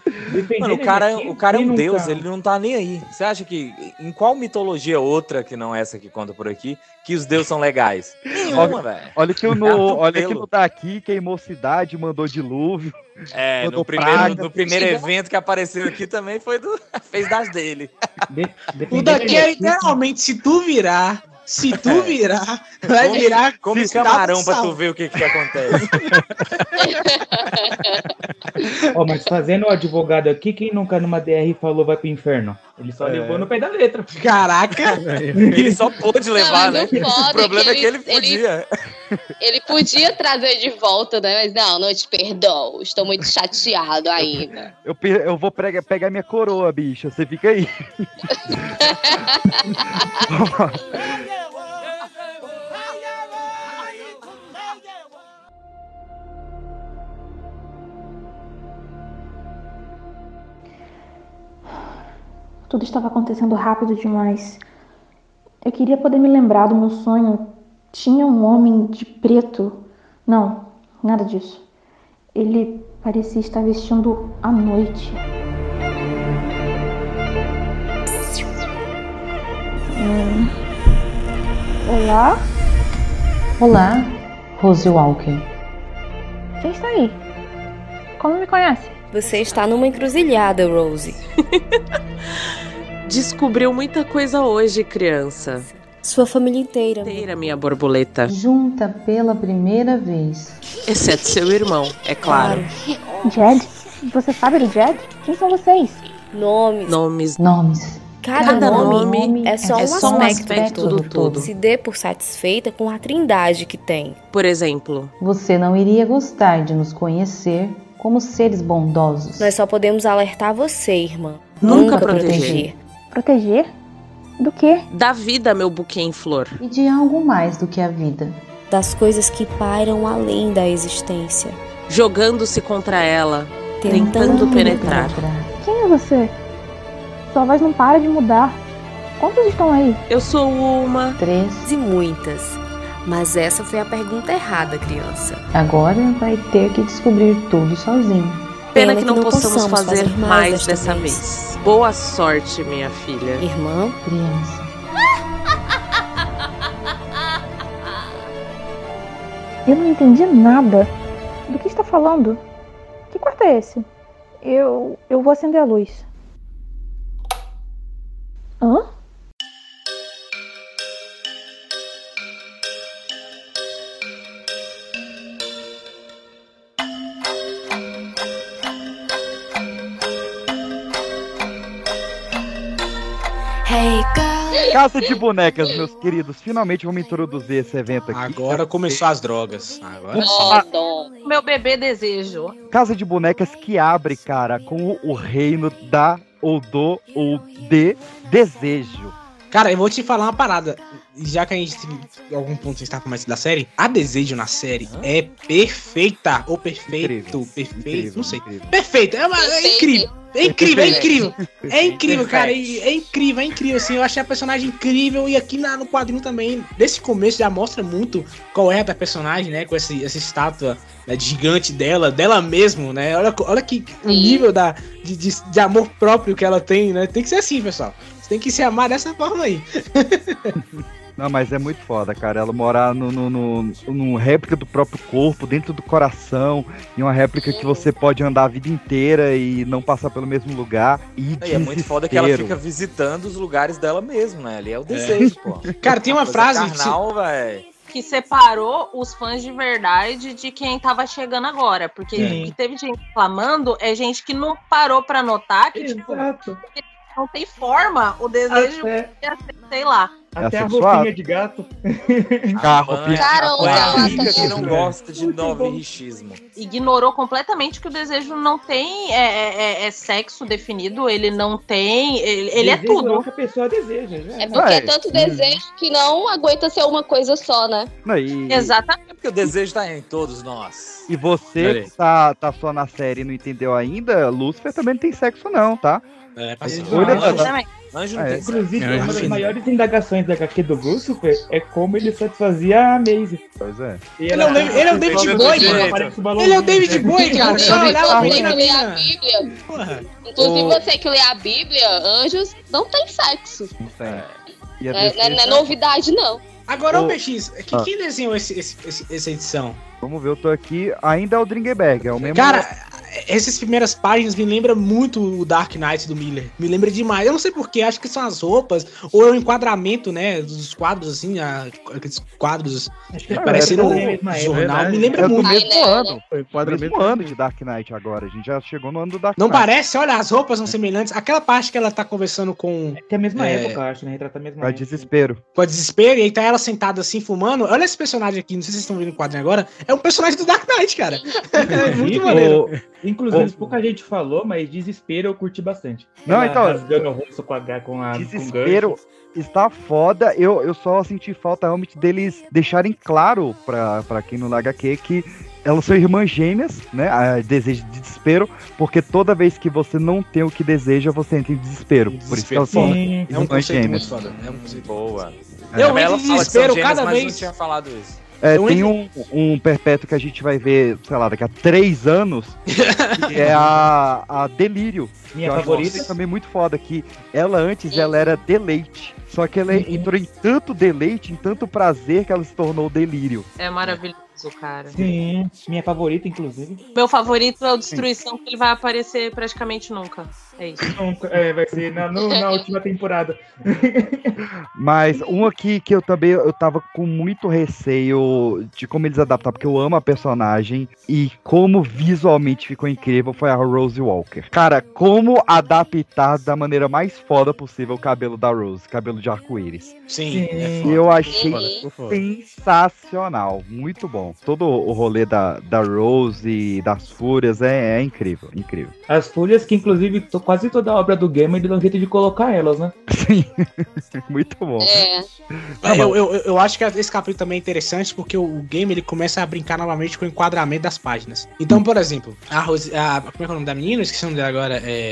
S1: Mano, o cara, o cara é um deus, ele não tá nem aí. Você acha que em qual mitologia outra, que não essa que conta por aqui, que os deuses são legais? Nenhuma, velho.
S3: Olha que, o
S1: É
S3: no, olha que no daqui queimou cidade, mandou dilúvio.
S1: É,
S3: Mandou
S1: no primeiro,
S3: praga.
S1: no primeiro evento que apareceu aqui também foi do. fez das dele.
S8: O daqui é literalmente, se tu virar, se tu virar, vai
S1: Come-
S8: virar
S1: Come
S8: estado
S1: camarão pra tu ver o que que acontece.
S12: Ó, mas fazendo o advogado aqui, quem nunca numa DR falou vai pro inferno? Ele só
S3: É.
S12: levou no pé da letra.
S8: Caraca!
S1: Ele só pôde levar,
S2: Não,
S1: né?
S2: o
S1: O problema
S2: é
S1: é
S2: que
S1: que ele
S2: ele- ele-
S1: podia.
S2: Ele podia trazer de volta, né? Mas não, não te perdoo. Estou muito chateado ainda.
S3: Eu, pe- eu vou prega- pegar minha coroa, bicha. Você fica aí.
S13: Tudo estava acontecendo rápido demais. Eu queria poder me lembrar do meu sonho. Tinha um homem de preto. Não, nada disso. Ele parecia estar vestindo a noite. Hum. Olá?
S14: Olá, Rose Walker.
S13: Quem está aí? Como me conhece?
S15: Você está numa encruzilhada, Rose.
S16: Descobriu muita coisa hoje, criança.
S15: Sua família inteira.
S16: Inteira, minha borboleta.
S14: Junta pela primeira vez.
S16: Exceto seu irmão, é claro.
S13: Jed? Você sabe do Jed? Quem são vocês?
S15: Nomes.
S16: Nomes.
S14: Nomes.
S15: Cada,
S16: Cada
S15: nome,
S16: nome
S15: é só,
S16: é
S15: um,
S16: só um
S15: aspecto
S16: aspecto do todo.
S15: Se dê por satisfeita com a trindade que tem.
S16: Por exemplo,
S14: Você não iria gostar de nos conhecer como seres bondosos.
S15: Nós só podemos alertar você, irmã.
S16: Nunca proteger.
S13: Proteger? Do quê?
S16: da vida, meu buquê em flor.
S14: E de algo mais do que a vida.
S15: Das coisas que pairam além da existência.
S16: Jogando-se contra ela,
S15: Tentando
S16: tentando penetrar.
S13: Quem é você? Sua voz não para de mudar. Quantos estão aí?
S16: Eu sou uma.
S14: Três.
S15: E muitas. Mas essa foi a pergunta errada, criança.
S14: Agora vai ter que descobrir tudo sozinho.
S16: Pena que não possamos fazer mais dessa vez. Boa sorte, minha filha.
S15: Irmã,
S14: Criança.
S13: Eu não entendi nada. Do que está falando? Que quarto é esse? Eu. Eu vou acender a luz. Hã?
S3: Casa de bonecas, meus queridos. Finalmente vamos introduzir esse evento aqui.
S8: Agora começou as drogas. Agora.
S3: Ah,
S5: Meu bebê desejo.
S3: Casa de bonecas que abre, cara, com o, o reino da ou do ou de desejo.
S8: Cara, eu vou te falar uma parada. Já que a gente em algum ponto a gente tá começando da série, a desejo na série é perfeita. Ou perfeito,
S3: Incrível,
S8: perfeito,
S3: incrível,
S8: não sei.
S3: incrível.
S8: Perfeita, é, uma- é incrível. É incrível, é incrível. É incrível, cara. É incrível, é incrível. Assim, eu achei a personagem incrível. E aqui na- no quadrinho também, desse começo, já mostra muito qual é a da personagem, né? Com esse, essa estátua né, gigante dela, dela mesmo, né? Olha, olha que o nível da, de, de, de amor próprio que ela tem, né? Tem que ser assim, pessoal. Você tem que se amar dessa forma aí.
S3: Não, mas é muito foda, cara. Ela morar no, no, no, num réplica do próprio corpo, dentro do coração, em uma réplica que você pode andar a vida inteira e não passar pelo mesmo lugar. E,
S1: E é muito foda que ela fica visitando os lugares dela mesmo, né? Ali é o desejo, pô.
S8: Cara, tem uma frase.
S1: Carnal, velho.
S5: Que separou os fãs de verdade de quem tava chegando agora. Porque
S12: Sim.
S5: o que teve gente reclamando é gente que não parou pra notar que, tipo, não tem forma o desejo,
S12: Até,
S5: ser, sei lá.
S12: Até a
S3: assexuado.
S12: roupinha de gato.
S3: Carro,
S1: Mãe,
S2: Caramba,
S1: a
S2: ela
S1: rica
S2: tá
S1: que não gosta de novirichismo.
S5: Ignorou completamente que o desejo não tem é, é- é- é sexo definido, ele não tem. Ele, ele é tudo.
S12: o que a pessoa deseja. né?
S2: É porque é tanto desejo que não aguenta ser uma coisa só, né?
S3: Não, e,
S5: Exatamente.
S1: É porque o desejo tá em todos nós.
S3: e você que tá, tá só na série e não entendeu ainda, Lúcifer também não tem sexo, não, tá?
S8: É,
S5: Exatamente.
S1: Anjo não
S3: É,
S1: tem sexo.
S12: Inclusive,
S8: É,
S12: uma das maiores indagações da HQ do Lucifer é como ele satisfazia a Maisie.
S3: Pois é.
S8: Ele é o David- ele é o David Bowie, mano.
S12: o
S8: Ele é o. David Bowie, cara. Só
S2: Inclusive
S8: olhava mina,
S2: que lê a. Bíblia,
S8: Porra.
S2: inclusive
S3: Ô.
S2: você que lê a Bíblia, anjos não tem sexo.
S3: Não tem. E a
S2: Não é, não é- não é novidade, não.
S8: Agora,
S3: Ô.
S8: o PX, que-
S3: Ah.
S8: quem desenhou esse- esse- esse- essa edição?
S3: Vamos ver, eu tô aqui. Ainda é o Dringenberg, é o mesmo.
S8: Cara, essas primeiras páginas me lembram muito o Dark Knight do Miller. Me lembra demais. Eu não sei porquê, acho que são as roupas, ou é o enquadramento, né? Dos quadros, assim, a- aqueles quadros
S12: Acho que
S8: é,
S12: é
S8: parecendo um
S12: época.
S8: jornal. Me lembra
S3: é do
S8: muito.
S3: mesmo
S2: Ai, né,
S3: ano.
S4: Foi enquadramento.
S3: Mesmo ano de Dark Knight agora. A gente já chegou no ano do Dark
S8: Não
S3: Knight.
S8: parece? Olha, as roupas são semelhantes. Aquela parte que ela tá conversando com,
S12: Que é a mesma
S8: É.
S12: época, eu acho, né? Retrata a mesma época.
S3: desespero.
S8: com a desespero, e aí tá ela sentada assim, fumando. Olha esse personagem aqui, não sei se vocês estão vendo o quadrinho agora. É um personagem do Dark Knight, cara. É muito maneiro.
S12: Inclusive, pouca gente falou, mas Desespero eu curti bastante.
S3: Não, então-
S12: Rasgando o rosto com a, com a com
S3: Desespero
S12: gancho.
S3: está foda. Eu, eu só senti falta realmente deles deixarem claro pra, pra quem não lê HQ que elas são irmãs gêmeas, né? A desejo de desespero, porque toda vez que você não tem o que deseja, você entra em desespero. Por isso que elas são
S8: Sim, é um
S3: irmãs gêmeas.
S8: muito foda. É um conceito
S1: Boa.
S3: É.
S8: Eu
S1: Ela
S8: entro em
S1: fala que são
S8: desespero
S1: gêmeas,
S8: cada
S1: mas
S8: vez.
S1: não tinha falado isso.
S3: É,
S8: Eu
S3: tem um, um perpétuo que a gente vai ver, sei lá, daqui a três anos, que é a, a Delírio.
S12: Minha
S3: que eu acho
S12: favorita.
S3: também muito foda, que ela antes ela era deleite. Só que ela entrou em tanto deleite, em tanto prazer, que ela se tornou delírio.
S5: É maravilhoso, cara.
S12: Sim, minha favorita, inclusive.
S5: Meu favorito é o Destruição, que ele vai aparecer praticamente nunca. É isso.
S12: Nunca- É, vai ser na, no- na última temporada.
S3: Mas um aqui que eu também eu tava com muito receio de como eles adaptaram, porque eu amo a personagem e como visualmente ficou incrível foi a Rose Walker. Cara, como adaptar da maneira mais foda possível o cabelo da Rose, cabelo de arco-íris.
S8: Sim, é foda.
S3: Eu achei
S8: Foda, ficou foda.
S3: sensacional, muito bom. Todo o rolê da, da Rose e das Fúrias é, é incrível, incrível.
S12: As Fúrias, que inclusive quase toda a obra do Game ele dá um jeito de colocar elas, né?
S3: muito bom.
S2: É.
S8: É, eu, eu, eu acho que esse capítulo também é interessante porque o, o game ele começa a brincar novamente com o enquadramento das páginas. Então, por exemplo, a Rose. A, como é que é o nome da menina? Esqueci o nome dela agora. É.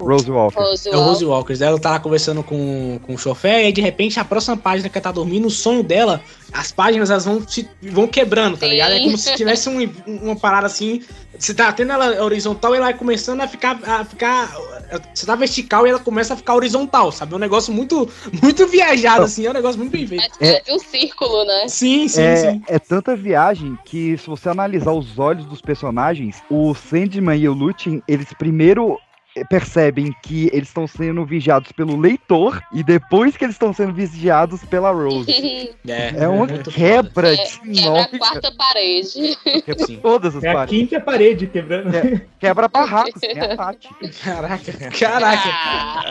S3: Rose Walker.
S2: Rose
S8: É o Rose Walker. Ela tá lá conversando com, com o chofer, e aí de repente a próxima página que ela tá dormindo, o sonho dela, as páginas elas vão, se, vão quebrando, tá
S2: Sim.
S8: ligado? É como se tivesse um- uma parada assim. Você tá tendo ela horizontal e ela vai começando a ficar. A ficar você tá vertical e ela começa a ficar horizontal, sabe? É um negócio muito, muito viajado, assim, é um negócio muito bem feito.
S2: É de um círculo, né?
S8: Sim, sim,
S3: é,
S8: sim.
S3: é tanta viagem que se você analisar os olhos dos personagens, o Sandman e o Lutin, eles primeiro percebem que eles estão sendo vigiados pelo leitor e depois que eles estão sendo vigiados pela Rose. É uma
S8: muito
S3: quebra
S2: É,
S3: de
S2: quebra
S3: nove,
S2: a quarta parede.
S3: quebra todas as
S12: É a
S3: paredes.
S12: quinta parede quebrando.
S3: É, quebra barracos, tem a Tati.
S8: Caraca, caraca.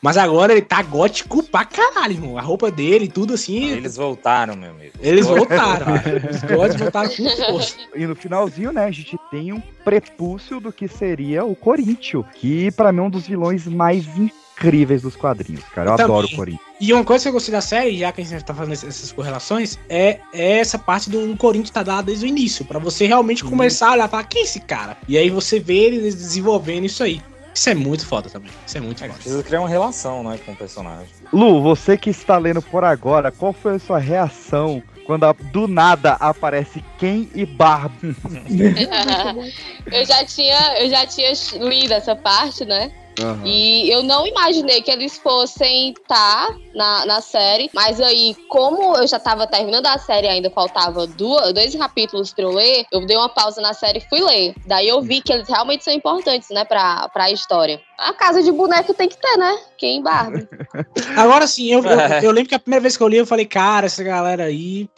S8: Mas agora ele tá gótico pra caralho, irmão. A roupa dele, tudo assim.
S1: Eles voltaram, meu amigo.
S8: Eles voltaram. Os góticos voltaram com força.
S3: E no finalzinho, né, a gente tem um prepúcio do que seria o Coríntio, que pra mim é um dos vilões mais incríveis dos quadrinhos, cara. Eu
S8: Eu
S3: adoro o. Coríntio.
S8: E uma coisa que eu gostei da série, já que a gente tá fazendo essas correlações, é, é essa parte do Corinthians tá dada desde o início. Pra você realmente começar a olhar e falar, quem é esse cara? E aí você vê ele desenvolvendo isso aí. Isso é muito foda também. Isso é muito foda.
S1: Precisa criar uma relação, né, com o personagem.
S3: Lu, você que está lendo por agora, qual foi a sua reação quando a- do nada aparece Ken e Barbie?
S2: eu já tinha, eu já tinha lido essa parte, né?
S3: Aham.
S2: E eu não imaginei que eles fossem estar na, na série. Mas aí, como eu já tava terminando a série e ainda faltava duas, dois capítulos pra eu ler, eu dei uma pausa na série e fui ler. Daí eu vi que eles realmente são importantes, né, pra, pra história. A casa de boneco tem que ter, né? Quem Barbie.
S8: Agora sim, eu, eu, eu lembro que a primeira vez que eu li, eu falei, cara, essa galera aí,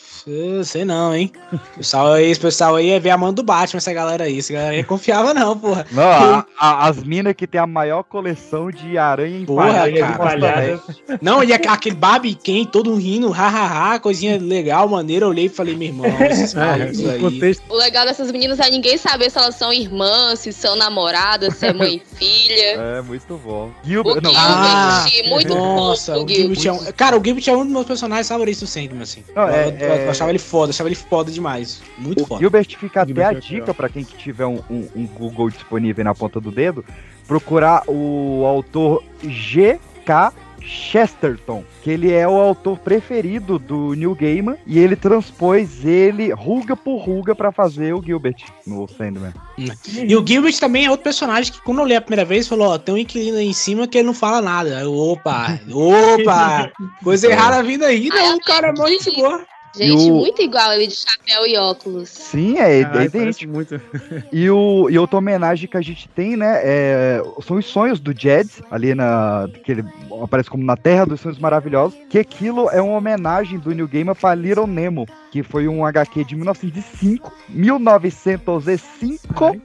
S8: sei não, hein? O pessoal aí, esse pessoal aí é ver a mão do Batman, essa galera aí. Essa galera aí é confiável, não, porra.
S3: Não, a- a- as minas que tem a maior coleção de aranha
S8: Porra,
S3: empalhada.
S8: cara. Não, e a- aquele Barbie Ken todo rindo, hahaha, coisinha legal, maneira. Eu olhei e falei, meu irmão, esses malucos aí.
S2: O legal dessas meninas é ninguém saber se elas são irmãs, se são namoradas, se é mãe e filha.
S3: É, muito bom.
S2: O
S3: Gilbert, não,
S8: Ah,
S2: Gilbert, muito
S8: nossa,
S2: fofo,
S8: o Gilbert é um, cara, o Gilbert é um dos meus personagens favoritos do Sandman, assim.
S3: Não, é-
S8: eu, eu
S3: é-
S8: achava ele foda, achava ele foda demais. Muito
S3: O
S8: foda.
S3: Gilbert fica até
S8: Gilbert
S3: a
S8: é
S3: dica
S8: legal.
S3: pra quem que tiver um, um- um Google disponível na ponta do dedo, procurar o autor G.K. Chesterton, que ele é o autor preferido do Neil Gaiman e ele transpôs ele ruga por ruga pra fazer o Gilbert no Sandman.
S8: E o Gilbert também é outro personagem que, quando eu li a primeira vez, falou: Ó, tem um inquilino aí em cima que ele não fala nada. Eu, opa, opa, coisa errada vindo aí, não, o cara é mó gente boa.
S2: Gente,
S3: o-
S2: muito igual ele de chapéu e óculos.
S3: Sim, é, é
S4: Caralho,
S3: idêntico.
S4: muito.
S3: E, o, e outra homenagem que a gente tem, né? é- são os sonhos do Jed, ali na. que ele aparece como na Terra dos Sonhos Maravilhosos. Que aquilo é uma homenagem do New Gamer para Little Nemo, que foi um HQ de 1905, 1905,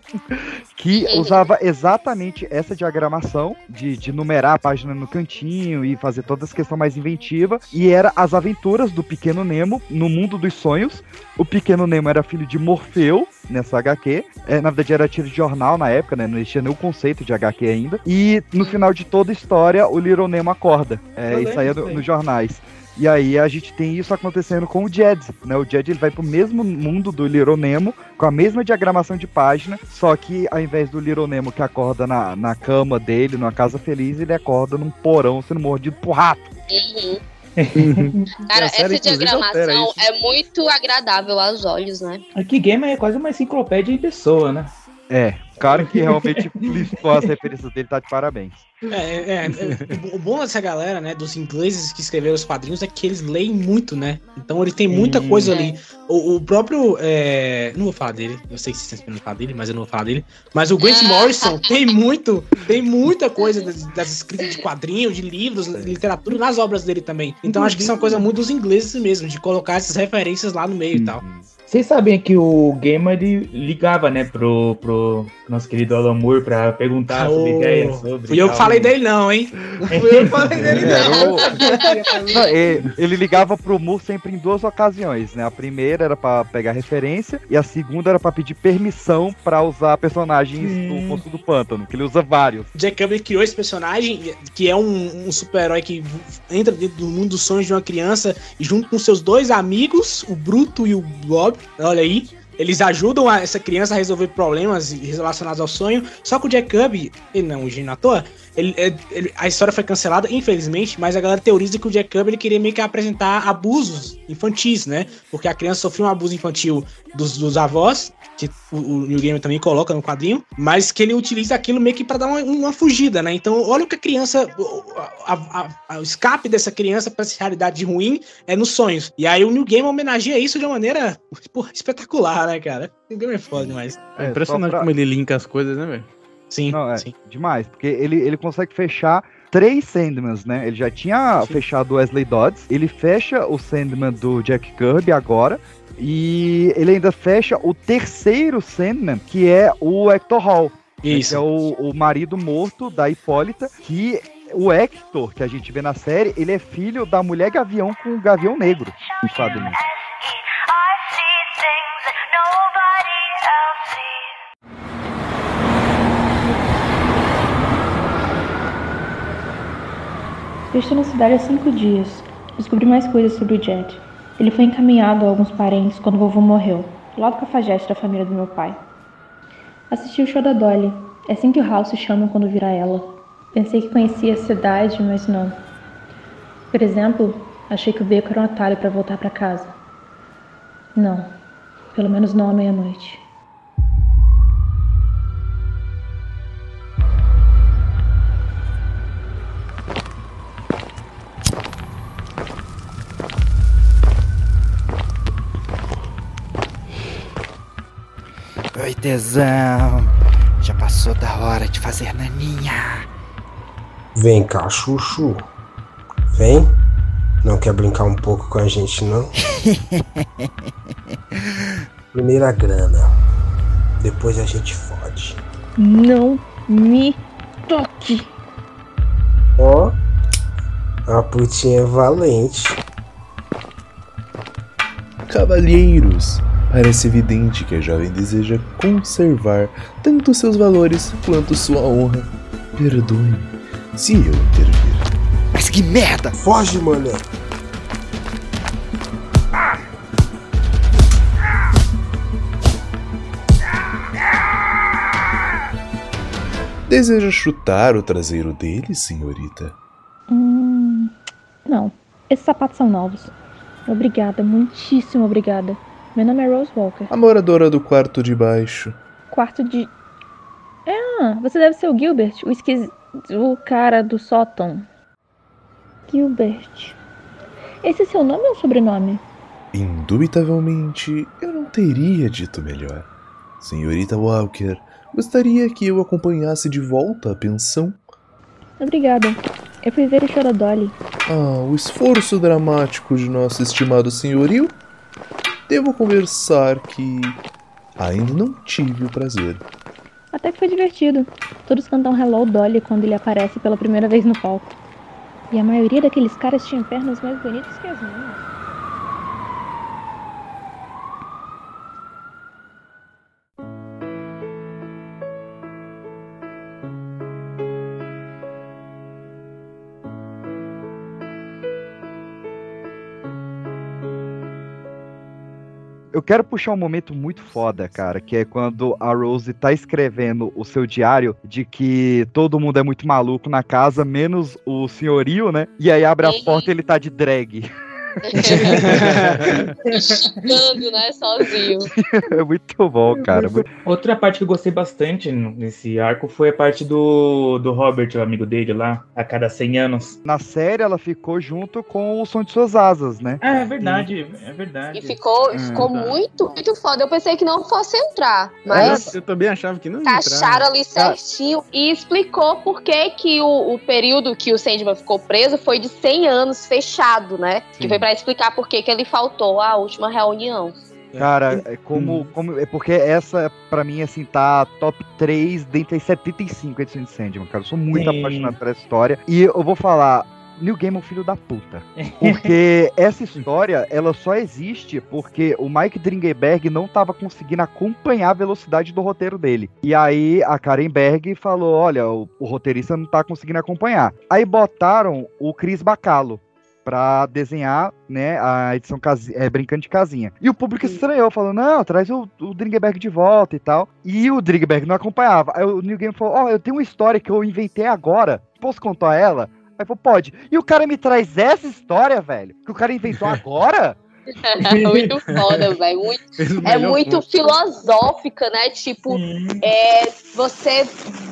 S3: que usava exatamente essa diagramação de, de numerar a página no cantinho e fazer toda essa questão mais inventiva. E era as aventuras do Pequeno Nemo no mundo dos sonhos. O Pequeno Nemo era filho de Morfeu nessa HQ. É, na verdade, era tiro de jornal na época, né? Não existia nem o conceito de HQ ainda. E no final de toda a história, o Little Nemo acorda. É, e no-
S17: aí.
S3: nos jornais. E aí a gente tem isso acontecendo com o Jed, né? O Jed ele vai pro mesmo mundo do Little Nemo, com a mesma diagramação de página, só que ao invés do Little Nemo que acorda na, na cama dele, numa casa feliz, ele acorda num porão sendo mordido por rato.
S2: Uhum. Cara,
S6: série,
S2: essa
S6: altera
S2: diagramação é muito agradável aos olhos, né?
S6: Aqui Gamer é quase uma enciclopédia em pessoa, né?
S3: É, cara que realmente listou as referências dele tá de parabéns.
S8: É, é, é, o bom dessa galera, né, dos ingleses que escreveram os quadrinhos é que eles leem muito, né? Então ele tem muita coisa ali. O, o próprio. é, não vou falar dele, eu sei que vocês estão esperando falar dele, mas eu não vou falar dele. Mas o Grant Morrison tem muito, tem muita coisa das, das escritas de quadrinhos, de livros, literatura nas obras dele também. Então acho que isso é uma coisa muito dos ingleses mesmo, de colocar essas referências lá no meio e tal.
S6: Vocês sabem que o Gamer ele ligava, né, pro, pro nosso querido Alan Moore pra perguntar sobre
S8: Oh,
S6: ideias sobre.
S8: Fui eu que falei dele, não, hein? Fui eu que falei dele, não.
S3: Não, ele, ele ligava pro Moore sempre em duas ocasiões, né? A primeira era pra pegar referência e a segunda era pra pedir permissão pra usar personagens do Monstro do Pântano, que ele usa vários.
S8: Jack Kirby criou esse personagem, que é um, um super-herói que entra dentro do mundo dos sonhos de uma criança e junto com seus dois amigos, o Bruto e o Bob, olha aí, eles ajudam a- essa criança a resolver problemas relacionados ao sonho. Só que o Jack Kirby, ele não é um gênio à toa, ele, ele- a história foi cancelada, infelizmente, mas a galera teoriza que o Jack Kirby ele queria meio que apresentar abusos infantis, né? Porque a criança sofreu um abuso infantil dos, dos avós, que o, o New Game também coloca no quadrinho, mas que ele utiliza aquilo meio que pra dar uma, uma fugida, né? Então, olha o que a criança. o- a- a- a- o escape dessa criança pra essa realidade ruim é nos sonhos. E aí o New Game homenageia isso de uma maneira porra, espetacular, né, cara? Game é foda demais.
S4: É impressionante como ele linka as coisas, né, velho?
S8: Sim,
S3: Não, é demais, porque ele, ele consegue fechar três Sandmans, né? Ele já tinha fechado o Wesley Dodds, ele fecha o Sandman do Jack Kirby agora, e ele ainda fecha o terceiro Sandman, que é o Hector Hall. né,
S8: Isso.
S3: Que é o, o marido morto da Hipólita, que o Hector, que a gente vê na série, ele é filho da mulher gavião com o gavião negro, no quadrinho.
S13: Eu estou na cidade há cinco dias. Descobri mais coisas sobre o Jet. Ele foi encaminhado a alguns parentes quando o vovô morreu, lá do cafajeste da família do meu pai. Assisti o show da Dolly. É assim que o House chama quando vira ela. Pensei que conhecia a cidade, mas não. Por exemplo, achei que o beco era um atalho para voltar para casa. Não. Pelo menos não à meia-noite.
S17: Oi, tesão. Já passou da hora de fazer naninha.
S18: Vem cá, Chuchu. Vem. Não quer brincar um pouco com a gente, não? Primeira grana. Depois a gente fode.
S13: Não me toque.
S18: Ó. A putinha é valente.
S19: Cavalheiros, parece evidente que a jovem deseja conservar tanto seus valores quanto sua honra. Perdoe-me se eu intervir.
S17: Mas que merda!
S18: Foge, mané!
S19: Deseja chutar o traseiro dele, senhorita?
S13: Hum, não. Esses sapatos são novos. Obrigada, muitíssimo obrigada. Meu nome é Rose Walker.
S19: A moradora do quarto de baixo.
S13: Quarto de. Ah, você deve ser o Gilbert, o esquis... o cara do sótão. Gilbert. Esse é seu nome ou sobrenome?
S19: Indubitavelmente, eu não teria dito melhor. Senhorita Walker, gostaria que eu acompanhasse de volta à pensão?
S13: Obrigada. Eu fui ver o Dolly.
S19: Ah, o esforço dramático de nosso estimado senhorio? Devo conversar que ainda não tive o prazer.
S13: Até que foi divertido. Todos cantam Hello Dolly quando ele aparece pela primeira vez no palco. E a maioria daqueles caras tinha pernas mais bonitas que as minhas.
S3: Eu quero puxar um momento muito foda, cara, que é quando a Rose tá escrevendo o seu diário de que todo mundo é muito maluco na casa, menos o senhorio, né? E aí abre a porta e ele tá de drag.
S2: Chegando, né, sozinho.
S3: é muito bom, cara.
S6: Outra parte que eu gostei bastante nesse arco foi a parte do, do Robert, o amigo dele lá, a cada 100 anos.
S3: Na série, ela ficou junto com o som de suas asas, né?
S6: É, é verdade, é verdade.
S2: E ficou,
S3: Hum,
S2: ficou
S3: tá.
S2: muito, muito foda. Eu pensei que não fosse entrar, mas
S4: Eu também achava que não ia entrar.
S2: acharam ali certinho e explicou por que, que o, o período que o Sandman ficou preso foi de 100 anos fechado, né? Que foi pra explicar por que, que ele faltou à última reunião.
S3: Cara, é como, como. É porque essa, pra mim, assim, tá top 3 dentre as 75 edições de Sandman, cara. Eu sou muito
S6: Sim.
S3: apaixonado por essa história. E eu vou falar. New Game é um filho da puta. Porque essa história, ela só existe porque o Mike Dringenberg não tava conseguindo acompanhar a velocidade do roteiro dele. E aí a Karen Berg falou: olha, o, o roteirista não tá conseguindo acompanhar. Aí botaram o Chris Bacalo pra desenhar, né, a edição é, brincando de casinha. E o público estranhou, falou, não, traz o, o Dringberg de volta e tal. E o Dringberg não acompanhava. Aí o New Game falou, ó, eu tenho uma história que eu inventei agora, posso contar ela? Aí falou, pode. E o cara me traz essa história, velho, que o cara inventou agora?
S2: muito foda, velho. Muito- é muito
S3: ponto.
S2: filosófica, né? Tipo, é, você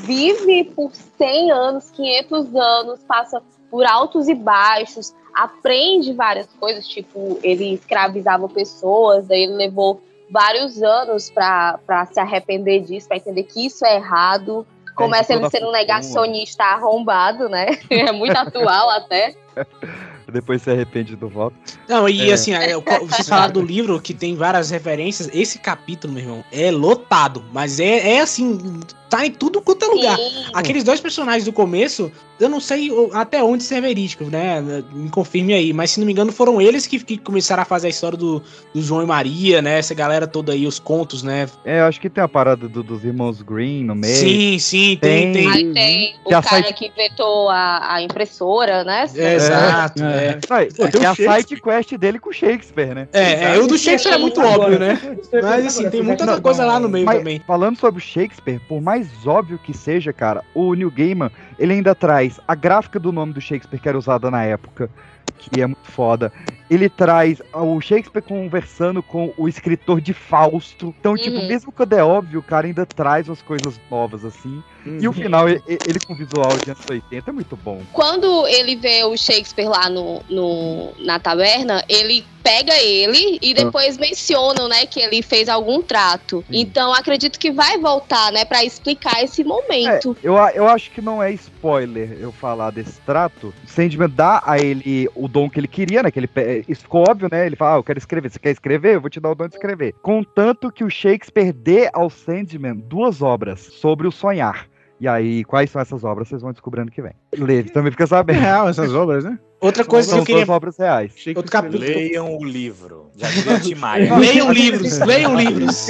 S2: vive por 100 anos, 500 anos, passa por altos e baixos, aprende várias coisas. Tipo, ele escravizava pessoas, daí ele levou vários anos pra pra se arrepender disso, pra entender que isso é errado. Começa ele
S3: toda
S2: sendo um negacionista arrombado, né? É muito atual até.
S3: Depois se arrepende do voto.
S8: Não, e
S3: É.
S8: assim, é, vocês falaram do livro que tem várias referências. Esse capítulo, meu irmão, é lotado. Mas é, é assim, tá em tudo quanto é lugar. Aqueles dois personagens do começo, eu não sei até onde isso é verídico, né? Me confirme aí. Mas se não me engano, foram eles que, que começaram a fazer a história do, do João e Maria, né? Essa galera toda aí, os contos, né?
S3: É, eu acho que tem a parada do- dos irmãos Green no meio.
S8: Sim, sim, tem, tem.
S2: Aí tem o cara
S3: site-
S2: que inventou a, a impressora, né?
S8: Exato,
S3: É.
S8: é.
S3: E-
S8: tem
S3: é a side quest dele com o Shakespeare, né?
S8: É, é, o do Shakespeare é muito óbvio, né? Mas assim, tem muita outra coisa lá no meio
S3: Mas,
S8: também.
S3: Falando sobre o Shakespeare, por mais óbvio que seja, cara, o Neil Gaiman, ele ainda traz a gráfica do nome do Shakespeare que era usada na época, que é muito foda. Ele traz o Shakespeare conversando com o escritor de Fausto. Então, tipo,
S2: Uhum.
S3: mesmo quando é óbvio, o cara ainda traz umas coisas novas, assim. E o final, e- e- ele com visual de anos 80 é muito bom.
S2: Quando ele vê o Shakespeare lá no, no- na taverna, ele pega ele e depois mencionam, né, que ele fez algum trato. Então acredito que vai voltar, né, para explicar esse momento.
S3: É, eu, eu acho que não é spoiler eu falar desse trato. O Sandman dá a ele o dom que ele queria, né? Que ele, pe- isso ficou óbvio, né? Ele fala, ah, eu quero escrever. Você quer escrever? Eu vou te dar o dom de escrever. Contanto que o Shakespeare dê ao Sandman duas obras sobre o sonhar. E aí, quais são essas obras? Vocês vão descobrindo que vem. Lê, também fica sabendo.
S4: É real essas obras, né?
S8: Outra coisa que
S3: São
S8: eu queria.
S3: duas obras reais.
S8: Outro capítulo.
S1: Leiam o livro. Já diria Maia.
S8: Leiam livros, leiam livros.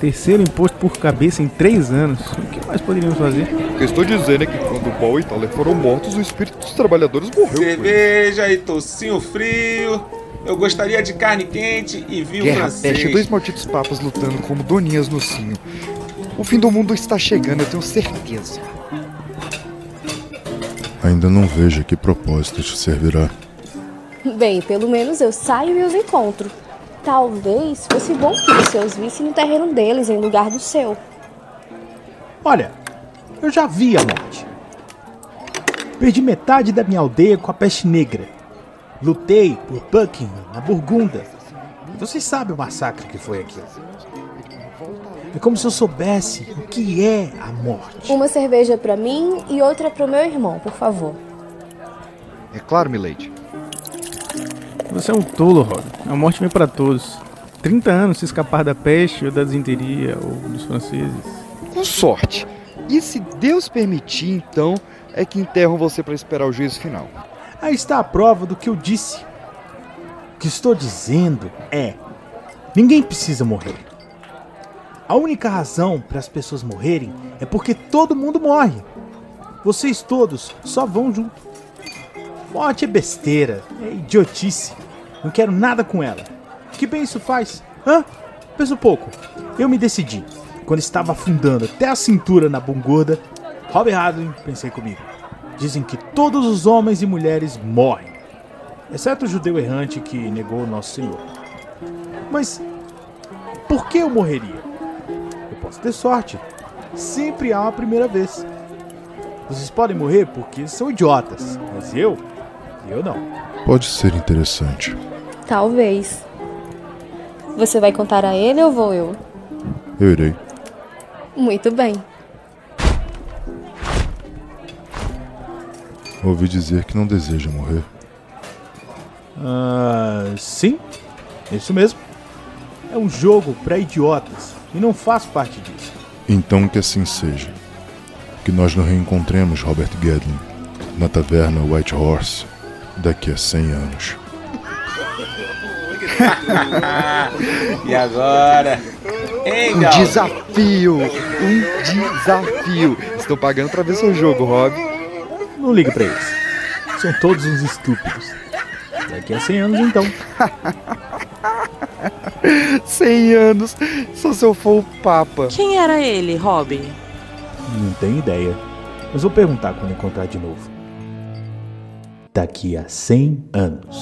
S4: Terceiro imposto por cabeça em três anos. O que mais poderíamos fazer?
S20: O que eu estou dizendo é que quando o Paul e Thaler foram mortos, o espírito dos trabalhadores morreu.
S21: Cerveja e tocinho frio. Eu gostaria de carne quente e vinho
S20: Guerra
S21: francês.
S20: peste, dois malditos papas lutando como doninhas no cinho. O fim do mundo está chegando, eu tenho certeza.
S22: Ainda não vejo a que propósito te servirá.
S15: Bem, pelo menos eu saio e os encontro. Talvez fosse bom que você os visse no terreno deles em lugar do seu.
S23: Olha, eu já vi a morte. Perdi metade da minha aldeia com a peste negra. Lutei por Buckingham, na Burgunda. Vocês sabem o massacre que foi aquilo. É como se eu soubesse o que é a morte.
S15: Uma cerveja pra mim e outra pro meu irmão, por favor.
S20: É claro, Milady.
S4: Você é um tolo, Rob. A morte vem pra todos. 30 anos se escapar da peste ou da desinteria ou dos franceses.
S20: Com sorte. E se Deus permitir, então, é que enterram você para esperar o juízo final.
S23: Aí está a prova do que eu disse. O que estou dizendo é: ninguém precisa morrer. A única razão para as pessoas morrerem é porque todo mundo morre. Vocês todos só vão junto. Morte é besteira, é idiotice. Não quero nada com ela. Que bem isso faz? Hã? Pensa um pouco. Eu me decidi. Quando estava afundando até a cintura na bungorda, Robert Hadley, pensei comigo. Dizem que todos os homens e mulheres morrem, exceto o judeu errante que negou o nosso Senhor. Mas por que eu morreria? Eu posso ter sorte. Sempre há uma primeira vez. Vocês podem morrer porque são idiotas, mas eu, eu não.
S22: Pode ser interessante.
S15: Talvez. Você vai contar a ele ou vou eu?
S22: Eu irei.
S15: Muito bem.
S22: Ouvi dizer que não deseja morrer.
S23: Ah, sim, isso mesmo. É um jogo para idiotas e não faço parte disso.
S22: Então que assim seja. Que nós nos reencontremos, Robert Gedlin, na taverna White Horse, daqui a 100 anos.
S21: e agora? Hein,
S20: Um desafio! Um desafio! Estou pagando pra ver seu jogo, Rob.
S23: Não liga pra eles. São todos uns estúpidos. Daqui a 100 anos, então.
S20: 100 anos, só se eu for o Papa.
S16: Quem era ele, Robin?
S23: Não tenho ideia. Mas vou perguntar quando encontrar de novo. Daqui a 100 anos.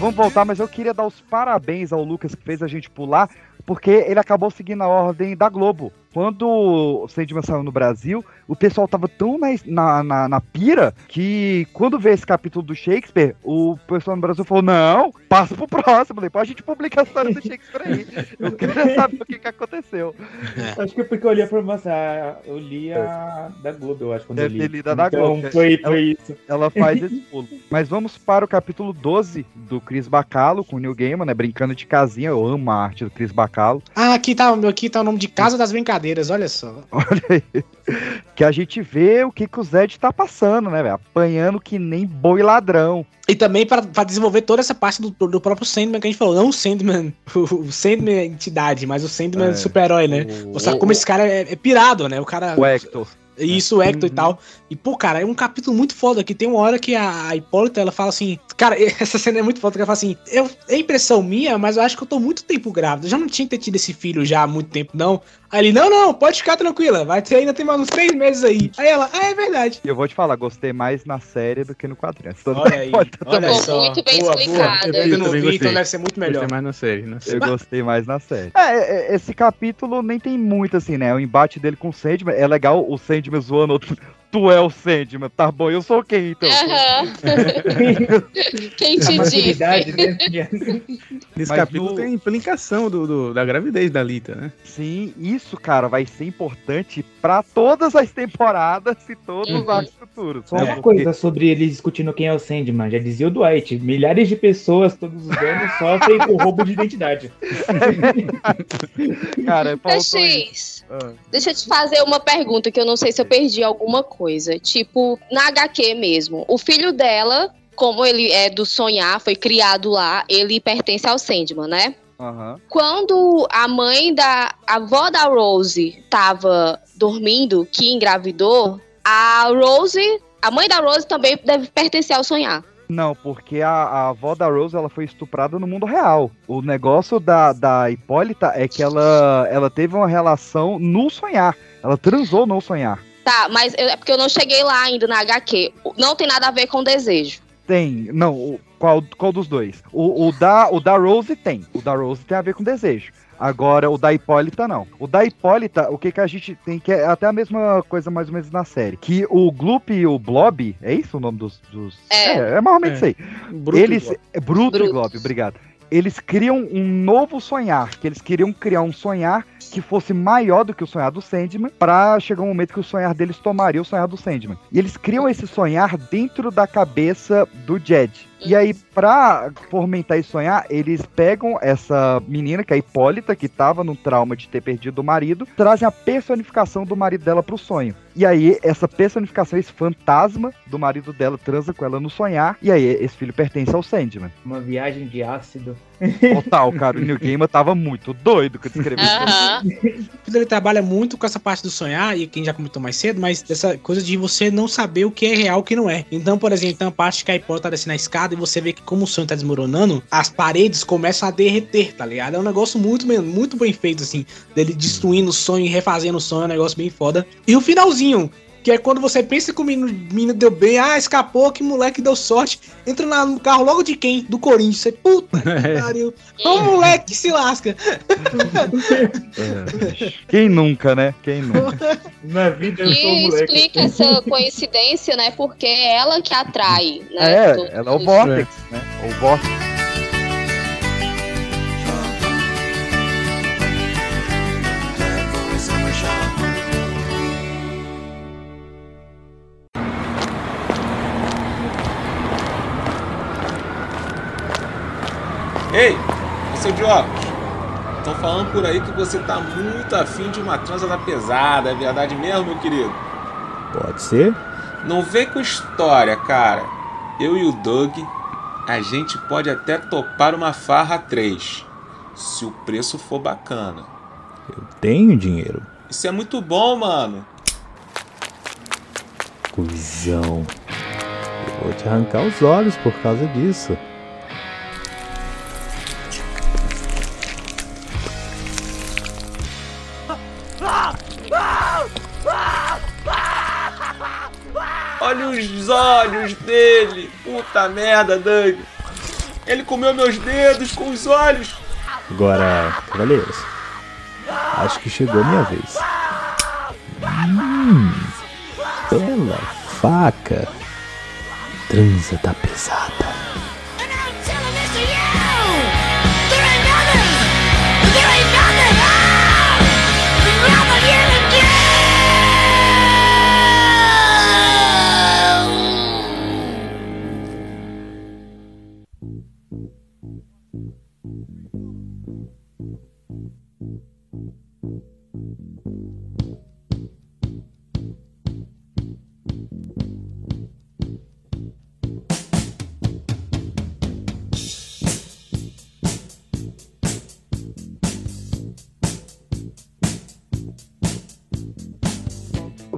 S3: Vamos voltar, mas eu queria dar os parabéns ao Lucas que fez a gente pular, porque ele acabou seguindo a ordem da Globo. Quando o Sandman saiu no Brasil, o pessoal tava tão na, na, na, na pira que quando vê esse capítulo do Shakespeare, o pessoal no Brasil falou: não, passa pro próximo, depois a gente publica a história do Shakespeare aí. Eu queria saber o que, que aconteceu.
S12: Acho que é porque eu li a promoção. ah, Eu li a da Globo, eu acho, quando
S3: Deve
S12: eu li.
S3: ter lido a da
S12: então,
S3: Globo.
S12: Foi,
S3: ela,
S12: foi isso.
S3: Ela faz esse pulo. Mas vamos para o capítulo 12 do Chris Bacalo com o Neil Gaiman, né? Brincando de casinha. Eu amo a arte do Chris Bacalo.
S8: Ah, aqui tá, aqui tá o nome de Casa das Brincadeiras, olha só.
S3: Olha aí. Que a gente vê o que, que o Zed tá passando, né, velho? Apanhando que nem boi ladrão.
S8: E também pra desenvolver toda essa parte do, do próprio Sandman que a gente falou. Não o Sandman, o Sandman é entidade, mas o Sandman
S3: É.
S8: super-herói, né?
S3: O-
S8: Mostrar como esse cara é, é pirado, né? O cara.
S3: O Hector.
S8: Isso, o Hector e tal. E, pô, cara, é um capítulo muito foda que tem uma hora que a, a Hipólita, ela fala assim... Cara, essa cena é muito foda, que ela fala assim... Eu, é impressão minha, mas eu acho que eu tô muito tempo grávida. Eu já não tinha que ter tido esse filho já há muito tempo, não. Aí ele, não, não, pode ficar tranquila. Vai ter, ainda tem mais uns três meses aí. Aí ela, ah, é verdade.
S3: E eu vou te falar, gostei mais na série do que no quadrinho.
S8: Olha aí,
S3: pode
S8: olha
S3: também.
S8: só. Muito bem Boa, boa. explicado. Eu ainda não vi,
S4: gostei.
S8: então deve ser muito melhor.
S4: Gostei mais na série. Na série.
S3: Eu gostei mais na série. É, é, esse capítulo nem tem muito, assim, né? O embate dele com o Sandman. É legal o Sandman zoando outro. Tu é o Sandman, tá bom? Eu sou quem, então?
S2: Quem
S3: te
S2: disse?
S4: Nesse
S3: Mas
S4: capítulo
S3: o-
S4: tem a implicação do, do- da gravidez da Lita, né?
S3: Sim, isso, cara, vai ser importante pra todas as temporadas e todos os arcos futuros.
S12: Só
S3: né?
S12: uma
S3: Porque-
S12: coisa sobre eles discutindo quem é o Sandman. Já dizia o Dwight: milhares de pessoas todos os anos sofrem com roubo de identidade.
S3: Cara, faltou
S2: X,
S3: Ah.
S2: deixa eu te fazer uma pergunta que eu não sei se eu perdi alguma coisa. Tipo, na HQ mesmo, o filho dela, como ele é do sonhar, foi criado lá, ele pertence ao Sandman, né?
S3: Aham.
S2: Quando a mãe da a avó da Rose tava dormindo, que engravidou, a Rose, a mãe da Rose também deve pertencer ao sonhar.
S3: Não, porque a, a avó da Rose ela foi estuprada no mundo real. O negócio da, da Hipólita é que ela, ela teve uma relação no sonhar. Ela transou no sonhar.
S2: Tá, mas eu- é porque eu não cheguei lá ainda na HQ. Não tem nada a ver com desejo.
S3: Tem. Não, o- Qual, qual dos dois? O, o, da, o da Rose tem. O da Rose tem a ver com desejo. Agora, o da Hipólita não. O da Hipólita, o que, que a gente tem que é até a mesma coisa mais ou menos na série. Que o Gloop e o Blob, é isso o nome dos. dos...
S2: É.
S3: é, mais ou menos isso aí.
S4: Bruto e
S3: eles.
S4: Glob.
S3: é Bruto, e
S2: Bruto.
S3: Glob, obrigado. Eles criam um novo sonhar, que eles queriam criar um sonhar que fosse maior do que o sonhar do Sandman, pra chegar um momento que o sonhar deles tomaria o sonhar do Sandman. E eles criam esse sonhar dentro da cabeça do Jed. E aí, pra fomentar esse sonhar, eles pegam essa menina, que é a Hipólita, que tava no trauma de ter perdido o marido, trazem a personificação do marido dela pro sonho. E aí, essa personificação, esse fantasma do marido dela, transa com ela no sonhar, e aí esse filho pertence ao Sandman.
S12: Uma viagem de ácido.
S3: Total, cara, o New Gamer tava muito doido que escreveu isso.
S2: Aham.
S8: Ele trabalha muito com essa parte do sonhar, e quem já comentou mais cedo, mas dessa coisa de você não saber o que é real e o que não é. Então, por exemplo, tem uma parte que a hipótese tá descendo na escada e você vê que como o sonho tá desmoronando, as paredes começam a derreter, tá ligado? É um negócio muito, muito bem feito, assim, dele destruindo o sonho e refazendo o sonho, é um negócio bem foda. E o finalzinho, que é quando você pensa que o menino, menino deu bem, ah, escapou, que moleque deu sorte, entra na- no carro logo de quem? Do Corinthians. Você, puta que pariu. O moleque que se lasca.
S3: Quem nunca, né? Quem nunca?
S12: Na vida eu sou um
S2: E
S12: moleque.
S2: explica essa coincidência, né? Porque é ela que atrai, né?
S3: É, ela é o Vortex, né? O Vortex.
S21: Ei, seu óculos. Estão falando por aí que você tá muito afim de uma transa da pesada, é verdade mesmo, meu querido?
S23: Pode ser?
S21: Não vem com história, cara. Eu e o Doug, a gente pode até topar uma farra 3, se o preço for bacana.
S23: Eu tenho dinheiro.
S21: Isso é muito bom, mano.
S23: Cusão. Eu vou te arrancar os olhos por causa disso.
S21: Olhos dele. Puta merda, Doug. Ele comeu meus dedos com os olhos.
S23: Agora, cavaleiros. Acho que chegou a minha vez. Hum, bela faca. Transa da pesada.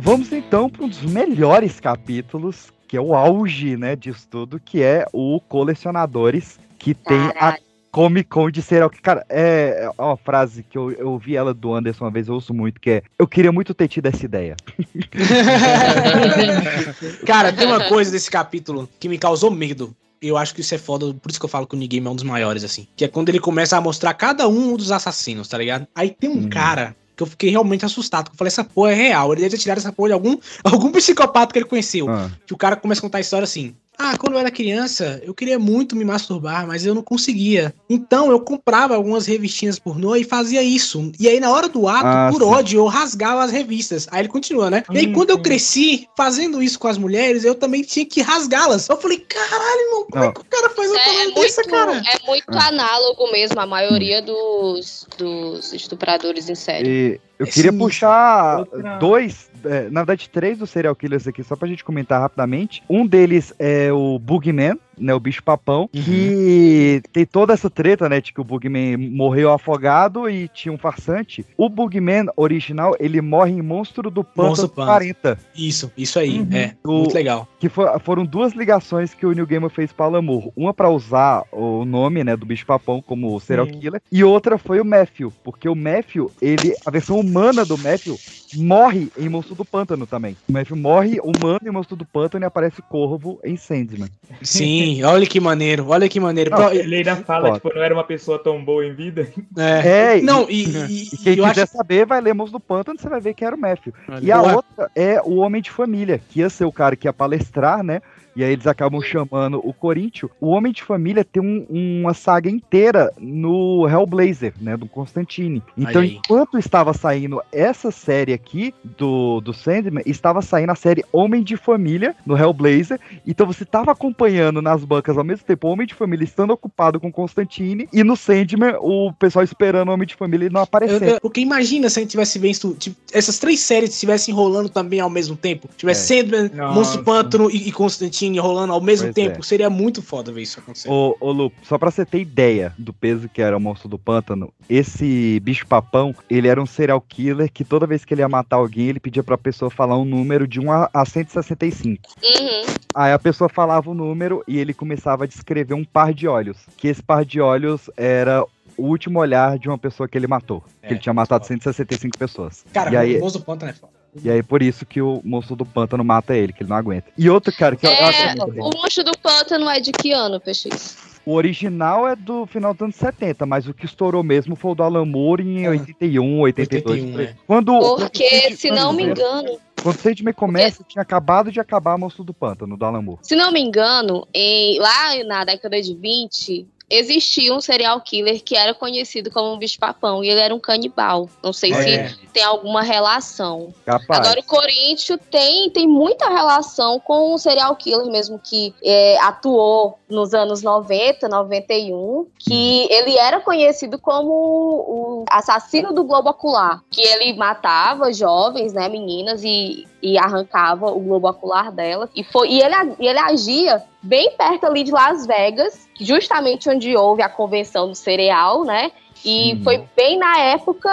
S3: Vamos então para um dos melhores capítulos, que é o auge, né, disso tudo, que é o Colecionadores, que tem a Comic Con de serial que Cara, é é uma frase que eu, eu ouvi ela do Anderson uma vez, eu ouço muito, que é Eu queria muito ter tido essa ideia.
S8: Cara, tem uma coisa desse capítulo que me causou medo. Eu acho que isso é foda, por isso que eu falo que o Nigame é um dos maiores, assim. Que é quando ele começa a mostrar cada um dos assassinos, tá ligado? Aí tem um cara que eu fiquei realmente assustado. Que eu falei, essa porra é real. Ele deve ter tirado essa porra de algum, algum psicopata que ele conheceu.
S3: Ah.
S8: Que o cara começa a contar a história assim. Ah, quando eu era criança, eu queria muito me masturbar, mas eu não conseguia. Então eu comprava algumas revistinhas pornô e fazia isso. E aí, na hora do ato,
S3: Ah,
S8: por
S3: sim.
S8: ódio, eu rasgava as revistas. Aí ele continua, né? E aí, quando eu cresci fazendo isso com as mulheres, eu também tinha que rasgá-las. Eu falei, caralho, irmão, como é que o cara faz uma
S2: É,
S8: parada
S2: muito,
S8: dessa, cara?
S2: é muito
S3: Ah.
S2: análogo mesmo a maioria dos, dos estupradores em série.
S3: E eu queria
S2: sinistro.
S3: puxar
S2: Outra-
S3: dois, é, na verdade, três dos serial killers aqui, só pra gente comentar rapidamente. Um deles é o Bugman, né? O bicho papão, que tem toda essa treta, né? De que o Bugman morreu afogado e tinha um farsante. O Bugman original, ele morre em Monstro do Pântano
S8: Monstro do Pântano.
S3: 40.
S8: Isso, isso aí,
S3: Uhum.
S8: é.
S3: O-
S8: Muito legal.
S3: Que fo- foram duas ligações que o New Gamer fez para Lamour. Uma pra usar o nome, né, do bicho papão como serial
S8: Sim.
S3: killer, e outra foi o Matthew, porque o Matthew, ele, a versão humana do Matthew morre em Monstro do Pântano também. O Matthew morre humano em Monstro do Pântano e aparece Corvo em Sandman.
S8: Sim, Sim, olha que maneiro, olha que maneiro.
S12: Não, ele ainda fala,
S3: Foda.
S12: tipo, não era uma pessoa tão boa em vida.
S8: É.
S3: É,
S8: Não,
S3: e,
S8: e- e-
S3: quem
S8: eu
S3: quiser
S8: acho-
S3: saber vai ler Monstros do Pântano, você vai ver que era o Matthew.
S8: Olha.
S3: E a
S8: Boa.
S3: outra é o Homem de Família, que ia ser o cara que ia palestrar, né? E aí eles acabam chamando o Corinthians. O Homem de Família tem um- uma saga inteira no Hellblazer, né? Do Constantine. Então, enquanto estava saindo essa série aqui do, do Sandman, estava saindo a série Homem de Família no Hellblazer. Então você estava acompanhando nas bancas ao mesmo tempo o Homem de Família estando ocupado com Constantine e no Sandman o pessoal esperando o Homem de Família e não aparecer.
S8: eu- porque imagina se a gente tivesse visto tipo, essas três séries estivessem rolando também ao mesmo tempo. Tivesse
S3: É.
S8: Sandman,
S12: Nossa.
S8: Monstro Pântano e, e Constantine rolando ao mesmo
S3: Pois
S8: tempo.
S3: é.
S8: Seria muito foda ver isso acontecer.
S3: Ô, ô Lu, só pra você ter ideia do peso que era o monstro do pântano, esse bicho papão, ele era um serial killer que toda vez que ele ia matar alguém, ele pedia pra pessoa falar um número de 1 a, a 165.
S2: Uhum.
S3: Aí a pessoa falava o número e ele começava a descrever um par de olhos. Que esse par de olhos era o último olhar de uma pessoa que ele matou.
S8: É,
S3: que ele tinha matado 165 pessoas.
S8: Cara,
S3: e aí,
S8: o Monstro do Pântano é foda.
S3: E aí por isso que o monstro do pântano mata ele, que ele não aguenta. E outro cara que eu, eu acho
S2: É,
S3: bom.
S2: o monstro do pântano é de que ano, PX?
S3: O original é do final dos anos 70, mas o que estourou mesmo foi o do Alan Moore em 81, 82.
S8: 81,
S3: por aí.
S8: é.
S3: Quando,
S2: Porque, se não me engano,
S3: quando o Sandman começa, tinha acabado de acabar Monstro do Pântano, do Alan Moore.
S2: se não me engano, em- lá na década de 20, existia um serial killer que era conhecido como um bicho-papão e ele era um canibal. Não sei
S3: É.
S2: se tem alguma relação.
S3: Capaz.
S2: Agora, o Corinthians tem, tem muita relação com o serial killer mesmo que é, atuou nos anos 90, 91, que ele era conhecido como o assassino do globo ocular, que ele matava jovens, né, meninas, e, e arrancava o globo ocular delas. E, foi, e, ele, e ele agia bem perto ali de Las Vegas, justamente onde houve a convenção do cereal, né? E foi bem na época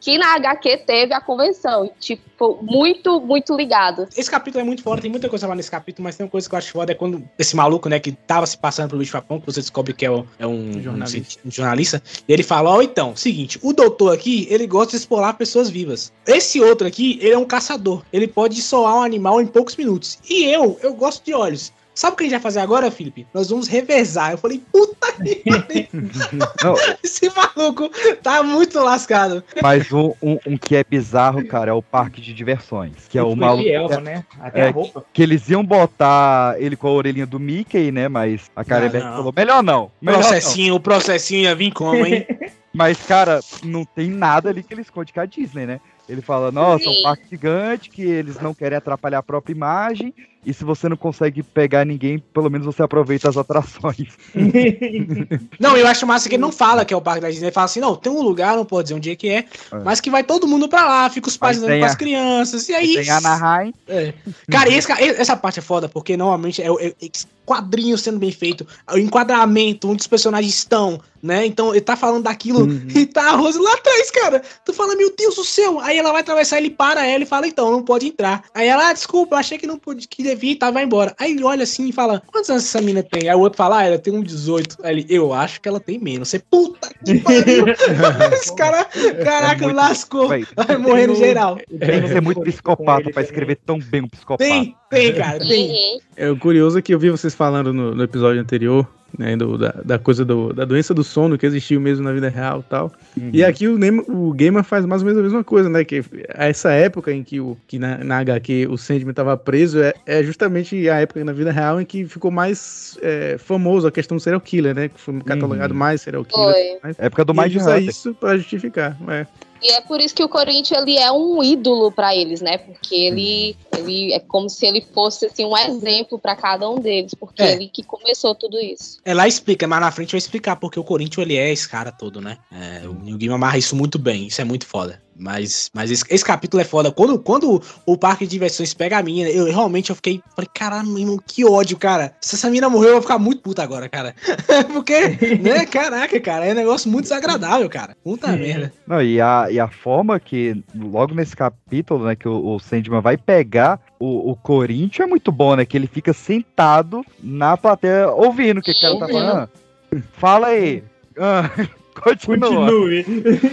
S2: que na HQ teve a convenção. E, tipo, muito, muito ligado.
S8: Esse capítulo é muito foda, tem muita coisa lá nesse capítulo, mas tem uma coisa que eu acho foda é quando esse maluco, né, que tava se passando pelo bicho papão, que você descobre que é, o- é um,
S4: Jornalista.
S8: um jornalista, e ele fala, ó, então, seguinte, o doutor aqui, ele gosta de explorar pessoas vivas. Esse outro aqui, ele é um caçador, ele pode soar um animal em poucos minutos. E eu, eu gosto de olhos. Sabe o que a gente vai fazer agora, Felipe? Nós vamos revezar. Eu falei, puta que.
S3: Não,
S8: Esse maluco tá muito lascado.
S3: mas um, um, um que é bizarro, cara, é o parque de diversões. Que é o maluco. é-
S12: né? Até
S3: é,
S12: a roupa.
S3: Que eles iam botar ele com a orelhinha do Mickey, né? Mas a Karen
S8: Não,
S3: Beck
S8: não.
S3: falou: melhor não. Melhor não.
S8: Processinho, o processinho ia vir como, hein?
S3: Mas, cara, não tem nada ali que ele esconde com a Disney, né? Ele fala, nossa, é um
S2: Sim.
S3: parque gigante que eles não querem atrapalhar a própria imagem. E se você não consegue pegar ninguém, pelo menos você aproveita as atrações.
S8: Não, eu acho massa que ele não fala que é o parque da Disney. Ele fala assim: não, tem um lugar, não pode dizer onde é que é, mas que vai todo mundo pra lá, fica os pais andando com as crianças. E aí.
S3: Tem Anaheim.
S8: É. Cara, esse essa parte é foda, porque normalmente é o é, esse quadrinho sendo bem feito, o enquadramento, onde os personagens estão, né? Então ele tá falando daquilo e tá a Rose lá atrás, cara. Tu fala, meu Deus do céu. Aí ela vai atravessar, ele para ela e fala, então, não pode entrar. Aí ela, ah, desculpa, achei que não podia, que devia, tá, vai embora. Aí ele olha assim e fala, quantos anos essa mina tem? Aí o outro fala, ah, ela tem um 18. Aí ele, eu acho que ela tem menos. Você, puta que pariu. Esse cara, caraca,
S3: muito-
S8: lascou.
S3: Véi,
S8: Vai morrendo geral.
S3: Tem que ser muito psicopata pra escrever tão bem um psicopata.
S8: Tem, tem, cara, tem.
S4: É, o curioso é que eu vi vocês falando no, no episódio anterior, né, do- da, da coisa do- da doença do sono que existiu mesmo na vida real e tal. E aqui o, o Gaiman faz mais ou menos a mesma coisa, né? Que essa época em que, o, que na, na HQ o Sandman tava preso é, é justamente a época na vida real em que ficou mais é, famoso a questão do serial killer, né? Que foi catalogado mais serial killer.
S2: Foi.
S3: Época do
S4: e usa
S3: Hunter.
S4: isso pra justificar. É.
S2: E é por isso que o Corinthians ele é um ídolo pra eles, né? Porque ele, ele é como se ele fosse assim, um exemplo pra cada um deles, porque
S8: É.
S2: ele que começou tudo isso.
S8: É, lá explica, mas na frente vai explicar porque o Corinthians ele é esse cara todo, né? É, o Neil Gaiman amarra isso muito bem, isso é muito foda. Mas, mas esse, esse capítulo é foda. Quando, quando o parque de diversões pega a mina, eu realmente eu fiquei. Falei, caralho, meu irmão, que ódio, cara. Se essa mina morreu, eu vou ficar muito puta agora, cara. Porque, né, caraca, cara, é um negócio muito desagradável, cara. Puta merda.
S3: Não, e a, e a forma que, logo nesse capítulo, né, que o, o Sandman vai pegar o, o Corinthians é muito bom, né? Que ele fica sentado na plateia ouvindo o que o cara tá falando. Fala aí. Ah,
S4: Continua.
S24: Continue.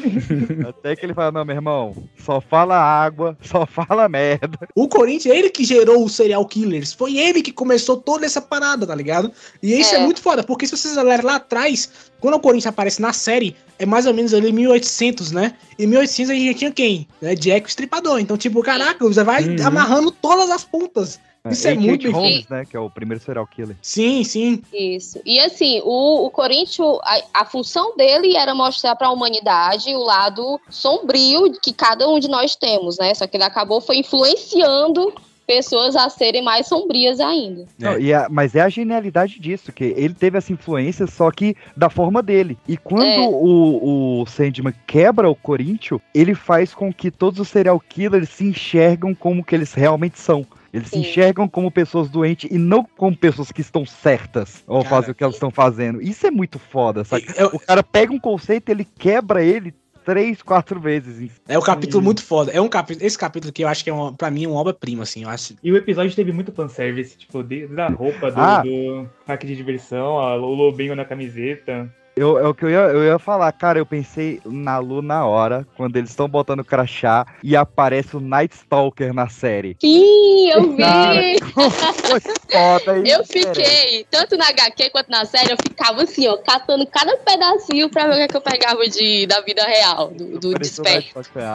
S4: Até que ele fala, não, meu irmão, só fala água, só fala merda.
S8: O Corinthians, ele que gerou os serial killers. Foi ele que começou toda essa parada, tá ligado? E isso é,
S2: É.
S8: muito foda, porque se vocês olharem lá atrás, quando o Corinthians aparece na série, é mais ou menos ali 1800, né? Em 1800 a gente já tinha quem? Né? Jack o Estripador. Então, tipo, caraca, você vai
S4: Uhum.
S8: amarrando todas as pontas. Isso é,
S4: A.K.
S8: muito
S4: Holmes,
S8: feito.
S4: né? Que é o primeiro serial killer.
S8: Sim, sim.
S2: Isso. E assim, o, o Corinthians, a, a função dele era mostrar para a humanidade o lado sombrio que cada um de nós temos, né? Só que ele acabou foi influenciando pessoas a serem mais sombrias ainda.
S4: Não, e a- mas é a genialidade disso, que ele teve essa influência, só que da forma dele. E quando
S2: É.
S4: o, o Sandman quebra o Corinthians, ele faz com que todos os serial killers se enxergam como que eles realmente são. Eles se
S2: Sim.
S4: enxergam como pessoas doentes e não como pessoas que estão certas ao
S8: Cara,
S4: fazer o que elas estão fazendo. Isso é muito foda, sabe?
S8: Eu-
S4: O cara pega um conceito, ele quebra ele três, quatro vezes.
S8: É um capítulo muito foda. É um capítulo, esse capítulo que eu acho que é uma, pra mim uma obra-prima, assim. Eu acho.
S6: E o episódio teve muito fanservice, tipo, desde a roupa do,
S4: Ah.
S6: do parque de diversão, a- o lobinho na camiseta.
S4: Eu, é o que eu ia, eu ia falar, cara, eu pensei na Lu na hora, quando eles estão botando crachá e aparece o Night Stalker na série.
S2: Sim, eu vi!
S4: Cara, Foi foda isso.
S2: Eu fiquei, tanto na HQ quanto na série, eu ficava assim, ó, catando cada pedacinho pra ver o que, é eu pegava de, da vida real, do, do desperto.
S4: Ah,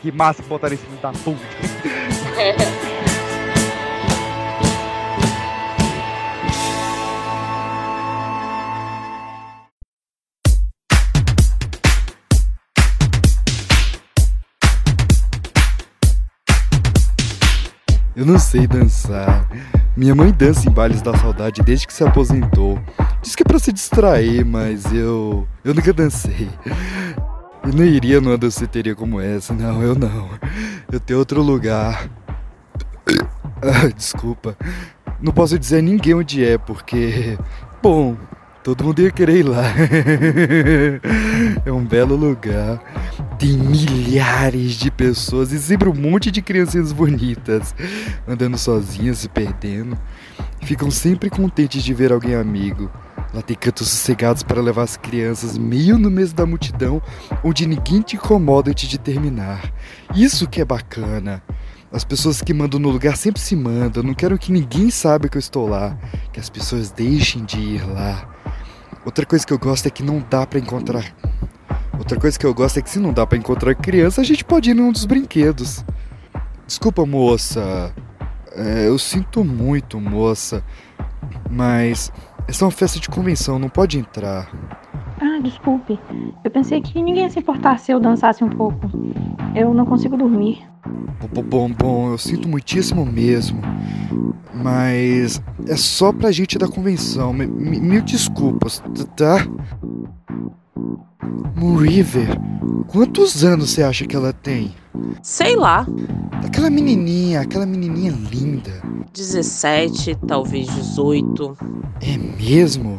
S4: que massa que botaram esse filho da puta.
S3: Eu não sei dançar. Minha mãe dança em bailes da saudade desde que se aposentou. Diz que é pra se distrair, mas eu. Eu nunca dancei. Eu não iria numa danceteria como essa, não, eu não. Eu tenho outro lugar. Ah, desculpa. Não posso dizer a ninguém onde é, porque. Bom, todo mundo ia querer ir lá. É um belo lugar. Tem milhares de pessoas e sempre um monte de criancinhas bonitas andando sozinhas, se perdendo. Ficam sempre contentes de ver alguém amigo. Lá tem cantos sossegados para levar as crianças meio no meio da multidão, onde ninguém te incomoda antes de terminar. Isso que é bacana. As pessoas que mandam no lugar sempre se mandam. Não quero que ninguém saiba que eu estou lá. Que as pessoas deixem de ir lá. Outra coisa que eu gosto é que não dá pra encontrar. Outra coisa que eu gosto é que se não dá pra encontrar criança, a gente pode ir num dos brinquedos. Desculpa, moça. É, eu sinto muito, moça. Mas essa é uma festa de convenção, não pode entrar.
S13: Ah, desculpe. Eu pensei que ninguém ia se importar se eu dançasse um pouco. Eu não consigo dormir.
S3: Bom, bom, bom, eu sinto muitíssimo mesmo. Mas é só pra gente da convenção. Me- me- Mil desculpas, tá? Moon River, quantos anos você acha que ela tem?
S16: Sei lá.
S3: Aquela menininha, aquela menininha linda.
S16: 17, talvez 18.
S3: É mesmo?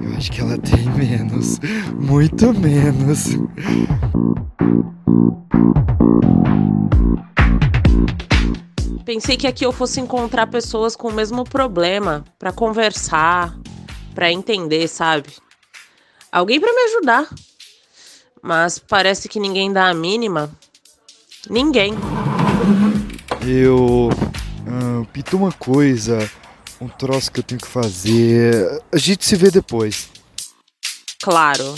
S3: Eu acho que ela tem menos. Muito menos.
S16: Pensei que aqui eu fosse encontrar pessoas com o mesmo problema, pra conversar, pra entender, sabe? Alguém pra me ajudar. Mas parece que ninguém dá a mínima. Ninguém.
S3: Eu. Pinto uma coisa. Um troço que eu tenho que fazer. A gente se vê depois.
S16: Claro.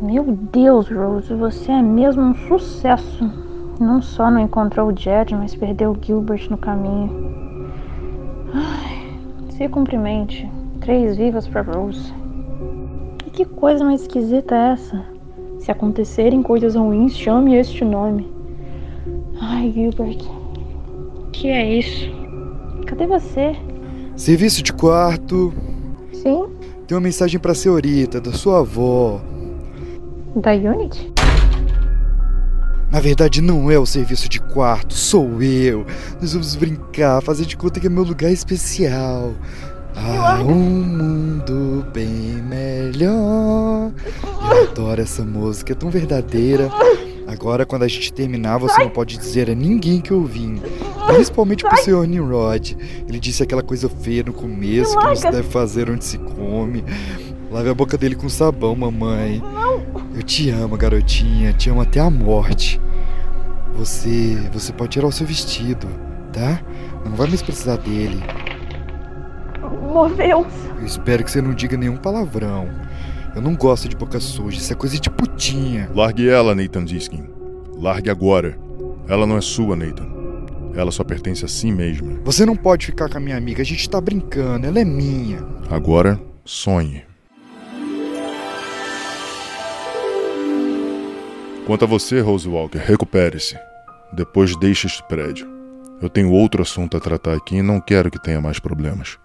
S13: Meu Deus, Rose, você é mesmo um sucesso. Não só não encontrou o Jed, mas perdeu o Gilbert no caminho. Ai, se cumprimente. Três vivas pra Rose. E que coisa mais esquisita é essa? Se acontecerem coisas ruins, chame este nome. Ai, Gilbert. Que é isso? Cadê você?
S3: Serviço de quarto.
S13: Sim?
S3: Tem uma mensagem pra senhorita, da sua avó.
S13: Da Unity?
S3: Na verdade, não é o serviço de quarto, sou eu. Nós vamos brincar, fazer de conta que é meu lugar especial. Há um mundo bem melhor. Eu adoro essa música, é tão verdadeira. Agora, quando a gente terminar, você não pode dizer a ninguém que eu vim. Principalmente pro senhor Nimrod. Ele disse aquela coisa feia no começo que não se deve fazer onde se come.
S20: Lave a boca dele com sabão, mamãe. Eu te amo, garotinha. Te amo até a morte. Você. Você pode tirar o seu vestido, tá? Não vai mais precisar dele.
S13: Morveus.
S20: Eu espero que você não diga nenhum palavrão. Eu não gosto de boca suja, isso é coisa de putinha.
S22: Largue ela, Nathan Diskin. Largue agora. Ela não é sua, Nathan. Ela só pertence a si mesma.
S20: Você não pode ficar com a minha amiga, a gente tá brincando, ela é minha.
S22: Agora, sonhe. Quanto a você, Rose Walker, recupere-se. Depois deixe este prédio. Eu tenho outro assunto a tratar aqui e não quero que tenha mais problemas.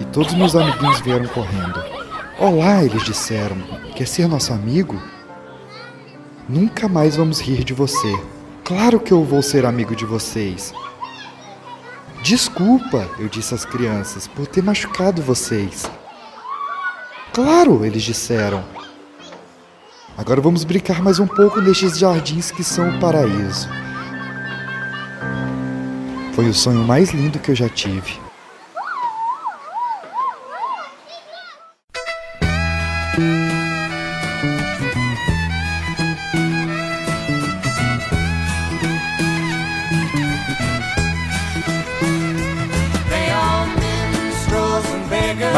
S20: E todos meus amiguinhos vieram correndo. Olá, eles disseram. Quer ser nosso amigo? Nunca mais vamos rir de você. Claro que eu vou ser amigo de vocês. Desculpa, eu disse às crianças, por ter machucado vocês. Claro, eles disseram. Agora vamos brincar mais um pouco nestes jardins que são o paraíso. Foi o sonho mais lindo que eu já tive.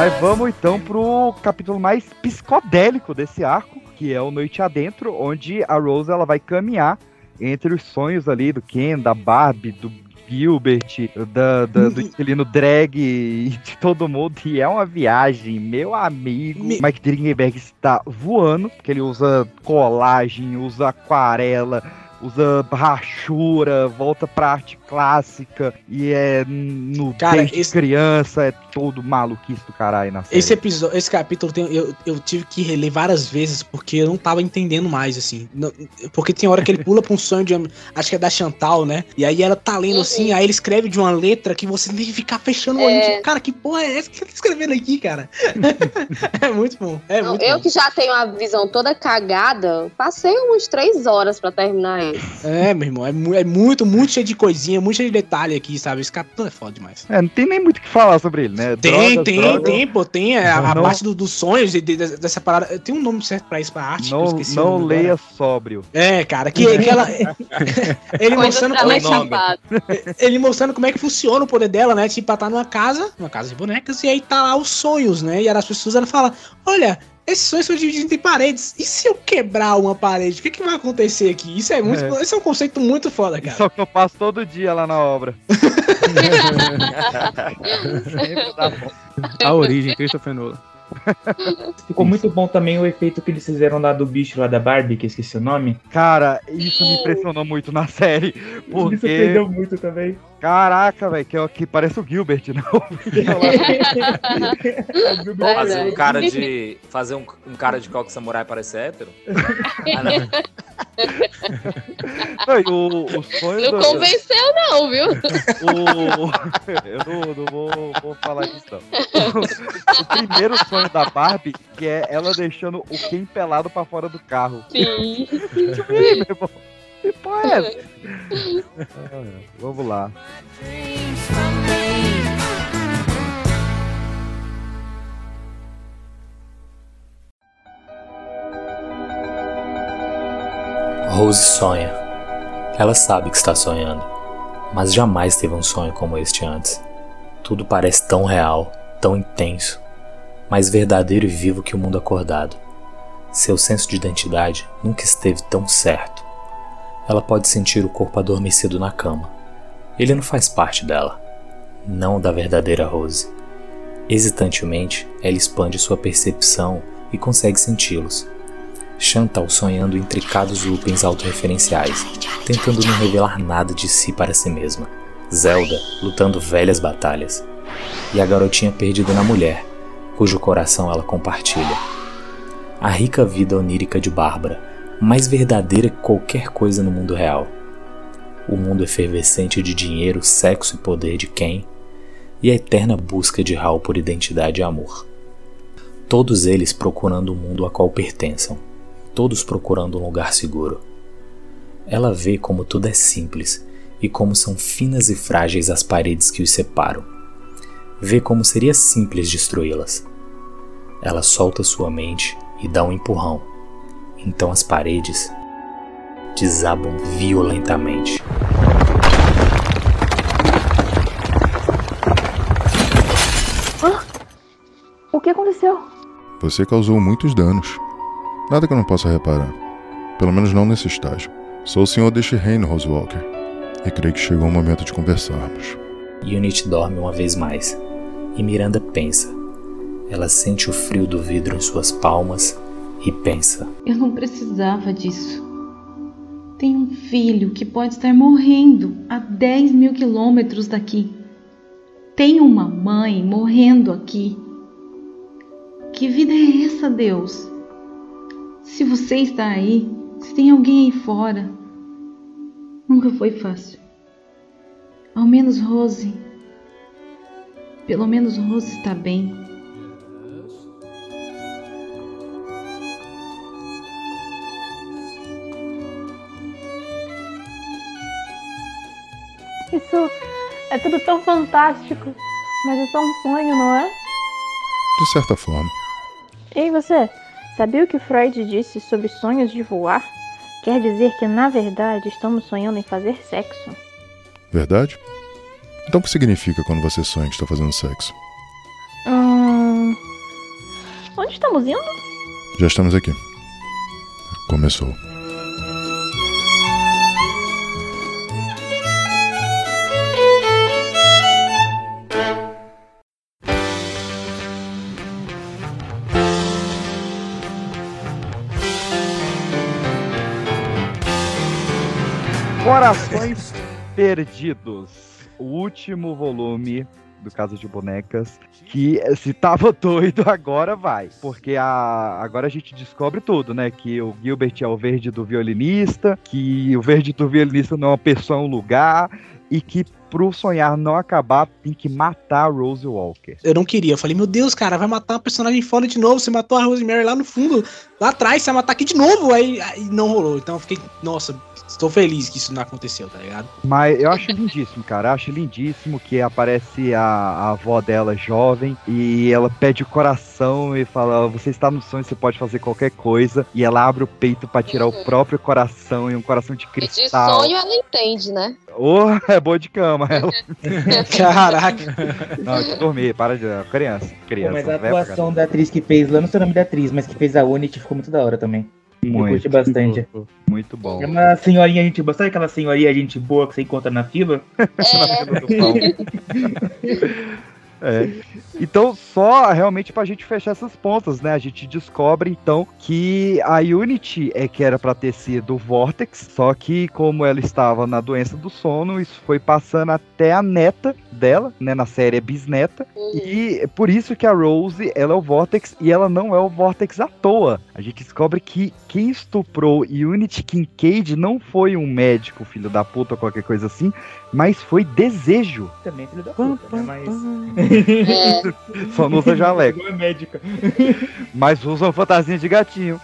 S3: Mas vamos então pro capítulo mais psicodélico desse arco, que é o Noite Adentro, onde a Rose ela vai caminhar entre os sonhos ali do Ken, da Barbie, do Gilbert, da, da- do inquilino drag e de todo mundo. E é uma viagem, meu amigo. Mike Dringenberg está voando, porque ele usa colagem, usa aquarela, usa rachura, volta pra arte clássica e é no
S8: Cara,
S3: desde
S8: esse-
S3: criança, é todo maluquice do caralho na série.
S8: Esse episódio, esse capítulo tem- eu, eu tive que reler várias vezes porque eu não tava entendendo mais, assim. Não- porque tem hora que ele pula pra um sonho de. Acho que é da Chantal, né? E aí ela tá lendo assim, aí ele escreve de uma letra que você tem que ficar fechando o olho.
S2: É.
S8: tipo, Cara, que porra é essa que você tá escrevendo aqui, cara? é muito bom. É
S2: Não,
S8: muito
S2: eu
S8: bom.
S2: que já tenho a visão toda cagada, passei umas três horas pra terminar ele.
S8: É, meu irmão, é, mu- é muito, muito cheio de coisinha, muito cheio de detalhe aqui, sabe? Esse capítulo é foda demais.
S3: É, não tem nem muito o que falar sobre ele, né?
S8: Tem,
S3: Drogas,
S8: tem,
S3: drogas.
S8: tem, pô, tem a, a
S3: Não-
S8: parte do- dos sonhos de- de- dessa parada. Tem um nome certo pra isso, pra arte, que eu
S3: Não, não
S8: nome agora.
S3: leia sóbrio.
S8: É, cara, que, que ela. ele mostrando como é que. Ele mostrando como é que funciona o poder dela, né? Tipo, ela tá numa casa, numa casa de bonecas, e aí tá lá os sonhos, né? E as pessoas ela fala: Olha, esses sonhos são divididos em paredes. E se eu quebrar uma parede, o que, que vai acontecer aqui? Isso é muito.
S3: É.
S8: Esse é um conceito muito foda, cara.
S3: Só que eu passo todo dia lá na obra.
S4: A origem, Christopher Nolan.
S12: Ficou muito bom também o efeito que eles fizeram lá do bicho lá da Barbie, que eu esqueci o nome.
S3: Cara, isso me impressionou muito na série.
S12: Me
S3: Porque.
S12: surpreendeu muito também.
S3: Caraca, velho, que, é que parece o Gilbert, não?
S1: Fazer um cara de. Fazer um, um cara de coque samurai parecer hétero? Ah, não.
S3: Não, o, o sonho
S2: Não
S3: do-
S2: convenceu, não, viu?
S3: O... Eu não, não vou, vou falar disso, não. O primeiro sonho da Barbie, que é ela deixando o Ken pelado pra fora do carro.
S2: Sim.
S3: Ver, meu irmão. Que porra é essa? Vamos lá.
S9: Rose sonha. Ela sabe que está sonhando, mas jamais teve um sonho como este antes. Tudo parece tão real, tão intenso, mais verdadeiro e vivo que o mundo acordado. Seu senso de identidade nunca esteve tão certo. Ela pode sentir o corpo adormecido na cama. Ele não faz parte dela, não da verdadeira Rose. Hesitantemente, ela expande sua percepção e consegue senti-los. Chantal sonhando intricados loopings autorreferenciais, tentando não revelar nada de si para si mesma. Zelda lutando velhas batalhas. E a garotinha perdida na mulher, cujo coração ela compartilha. A rica vida onírica de Bárbara, mais verdadeira que qualquer coisa no mundo real. O mundo efervescente de dinheiro, sexo e poder de quem? E a eterna busca de Hal por identidade e amor. Todos eles procurando o mundo a qual pertençam todos procurando um lugar seguro. Ela vê como tudo é simples e como são finas e frágeis as paredes que os separam. Vê como seria simples destruí-las. Ela solta sua mente e dá um empurrão. Então as paredes desabam violentamente.
S13: Ah, o que aconteceu?
S22: Você causou muitos danos. Nada que eu não possa reparar. Pelo menos não nesse estágio. Sou o senhor deste reino, Rose Walker. E creio que chegou o momento de conversarmos.
S9: Unity dorme uma vez mais. E Miranda pensa. Ela sente o frio do vidro em suas palmas e pensa.
S25: Eu não precisava disso. Tenho um filho que pode estar morrendo a 10 mil quilômetros daqui. Tenho uma mãe morrendo aqui. Que vida é essa, Deus? Se você está aí, se tem alguém aí fora, nunca foi fácil. Ao menos Rose. Pelo menos Rose está bem.
S13: Isso é tudo tão fantástico, mas é só um sonho, não é?
S22: De certa forma.
S13: Ei, você, sabia o que Freud disse sobre sonhos de voar? Quer dizer que, na verdade, estamos sonhando em fazer sexo.
S22: Verdade? Então o que significa quando você sonha que está fazendo sexo?
S13: Hum... Onde estamos indo?
S22: Já estamos aqui. Começou.
S3: Perdidos. O último volume do Casa de Bonecas. Que se tava doido, agora vai. Porque a, agora a gente descobre tudo, né? Que o Gilbert é o verde do violinista, que o verde do violinista não é uma pessoa, é um lugar. E que pro sonhar não acabar, tem que matar a Rose Walker.
S8: Eu não queria. Eu falei, meu Deus, cara, vai matar uma personagem foda de novo. Você matou a Rosemary lá no fundo, lá atrás, você vai matar aqui de novo. Aí, aí não rolou. Então eu fiquei, nossa, estou feliz que isso não aconteceu, tá ligado?
S3: Mas eu acho lindíssimo, cara. Eu acho lindíssimo que aparece a, a avó dela jovem e ela pede o coração e fala: Você está no sonho, você pode fazer qualquer coisa. E ela abre o peito para tirar o próprio coração e um coração de
S2: E de
S3: cristal.
S2: sonho ela entende, né?
S3: Oh, é boa de cama ela.
S8: Caraca.
S3: Não, de dormir, para de. Criança, criança.
S6: Pô, mas a atuação da atriz que fez, lá não sei o nome da atriz, mas que fez a Unity ficou muito da hora também. Eu
S3: Muito.
S6: curti bastante.
S3: Muito bom.
S6: É uma senhorinha gente boa. Sabe aquela senhorinha gente boa que você encontra na fila?
S3: É. Então, só realmente pra gente fechar essas pontas, né? A gente descobre então que a Unity é que era pra ter sido o Vortex, só que como ela estava na doença do sono, isso foi passando até a neta dela, né? Na série é bisneta. E é por isso que a Rose, ela é o Vortex e ela não é o Vortex à toa. A gente descobre que quem estuprou Unity Kincaid não foi um médico, filho da puta, qualquer coisa assim, mas foi desejo.
S6: Também filho da puta, né? Mas.
S3: Só não usa jaleco.
S6: A médica.
S3: Mas usam fantasia de gatinho.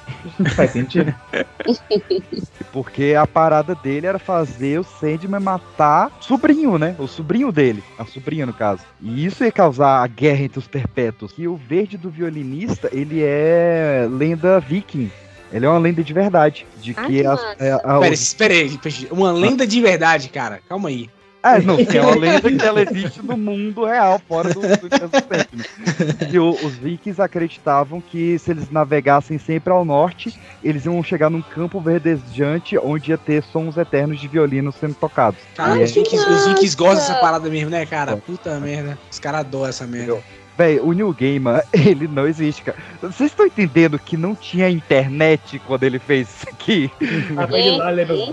S6: Faz sentido.
S3: Porque a parada dele era fazer o Sandman matar sobrinho, né? O sobrinho dele. A sobrinha, no caso. E isso ia causar a guerra entre os perpétuos. E o verde do violinista, ele é lenda viking. Ele é uma lenda de verdade. De
S8: Ah,
S3: que as-
S8: massa.
S3: é, a-
S8: Pera, espera aí, uma lenda de verdade, cara. Calma aí.
S3: É, não, é uma lenda que ela existe no mundo real, fora do, do Sandman. E o- os vikings acreditavam que se eles navegassem sempre ao norte, eles iam chegar num campo verdejante onde ia ter sons eternos de violino sendo tocados.
S8: Cara, os
S3: é-
S8: Vikings, os Vikings gostam dessa parada mesmo, né, cara? Puta merda. Os caras adoram essa merda.
S3: Véi, o New Gamer, ele não existe, cara. Vocês estão entendendo que não tinha internet quando ele fez isso aqui?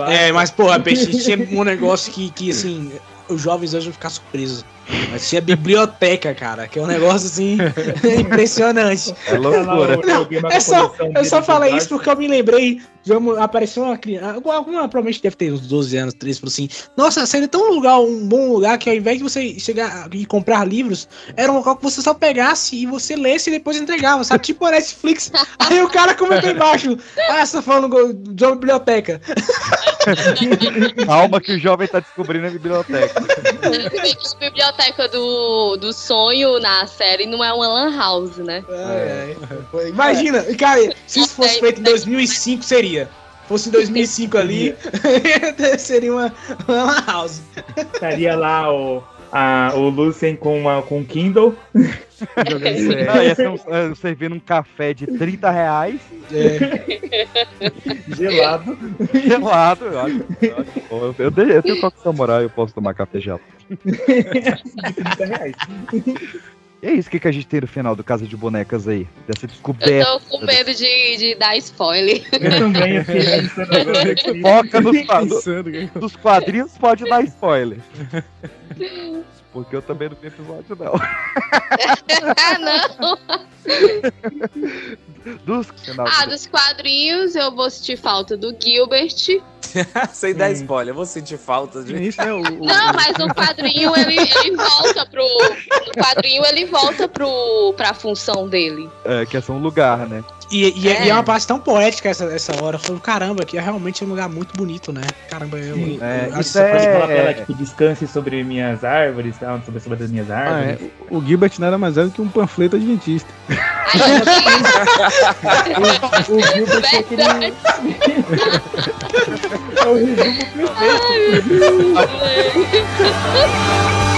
S8: É, mas, porra, peixe, tinha um negócio que, que, assim, os jovens hoje vão ficar surpresos. Mas tinha biblioteca, cara, que é um negócio assim impressionante.
S3: É loucura.
S8: Não, é só, eu só falei isso porque eu me lembrei uma, apareceu uma criança, alguma, alguma provavelmente deve ter uns 12 anos, 13, falou assim: Nossa, seria tão um lugar, um bom lugar que ao invés de você chegar e comprar livros, era um local que você só pegasse e você lesse e depois entregava, sabe? Tipo a Netflix. Aí o cara comentou embaixo: Ah, você tá falando de uma biblioteca.
S3: Calma que o jovem tá descobrindo a biblioteca.
S2: A biblioteca do, do sonho na série não é uma lan house, né?
S8: É, é. Imagina, cara, se isso fosse feito em 2005, seria. Fosse em 2005 ali, seria uma, uma lan house.
S6: Estaria lá o, a, o Lucien com, uma, com um Kindle. jogando
S3: Não, ia ser um, é, servindo um café de 30 reais.
S6: Gelado.
S3: Gelado, eu acho. Eu, eu, eu, eu tenho toque samurai, eu posso tomar café gelado.
S6: De 30 reais.
S3: E é isso, o que, que a gente tem no final do Casa de Bonecas aí? Dessa
S2: Eu
S3: descoberta.
S2: tô com medo de, de dar spoiler.
S6: Eu também, eu fiquei pensando agora aqui.
S3: Foca nos, no- dos quadrinhos, pode dar spoiler. Porque eu também não tenho episódio, não.
S2: ah, não.
S3: Dos,
S2: Ah, dos quadrinhos eu vou sentir falta do Gilbert.
S1: Sem dar spoiler, eu vou sentir falta de.
S4: Isso, né? O,
S2: Não, mas no quadrinho ele, ele volta pro. No quadrinho ele volta pro, pra função dele.
S3: É, que é só um lugar, né?
S8: E, e é.
S2: É.
S8: e é uma parte tão poética essa, essa hora. Eu falei, caramba, que é realmente um lugar muito bonito, né? Caramba, eu. eu-
S3: É,
S8: eu acho
S3: isso é-
S6: Fala pra ela, tipo, descanse sobre minhas árvores, tal, sobre, sobre as minhas
S4: Ah,
S6: árvores.
S4: é. O Gilbert nada mais é do que um panfleto adventista.
S6: O Gilbert é aquele. é o resumo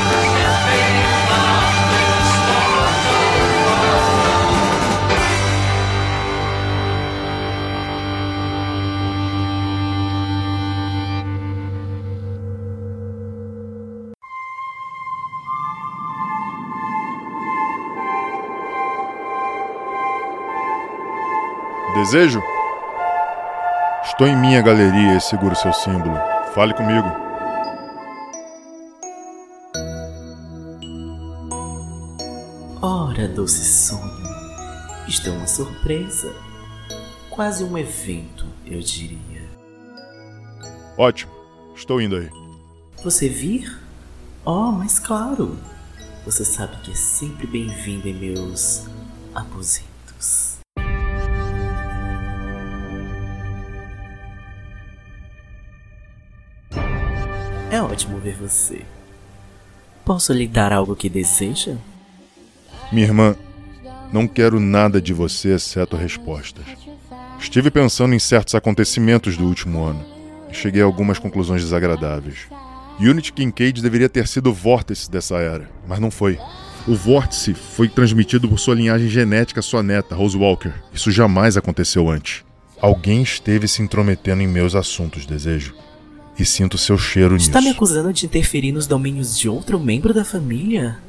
S22: Desejo? Estou em minha galeria e seguro seu símbolo. Fale comigo.
S26: Ora, doce sonho, isto é uma surpresa. Quase um evento, eu diria.
S22: Ótimo. Estou indo aí.
S26: Você vir? Oh, mas claro. Você sabe que é sempre bem-vindo em meus aposentos. É ótimo ver você. Posso lhe dar algo que deseja?
S22: Minha irmã, não quero nada de você exceto respostas. Estive pensando em certos acontecimentos do último ano e cheguei a algumas conclusões desagradáveis. Unity Kincaid deveria ter sido o vórtice dessa era, mas não foi. O vórtice foi transmitido por sua linhagem genética à sua neta, Rose Walker. Isso jamais aconteceu antes. Alguém esteve se intrometendo em meus assuntos, desejo. E sinto seu cheiro
S26: Está me
S22: nisso.
S26: acusando de interferir nos domínios de outro membro da família?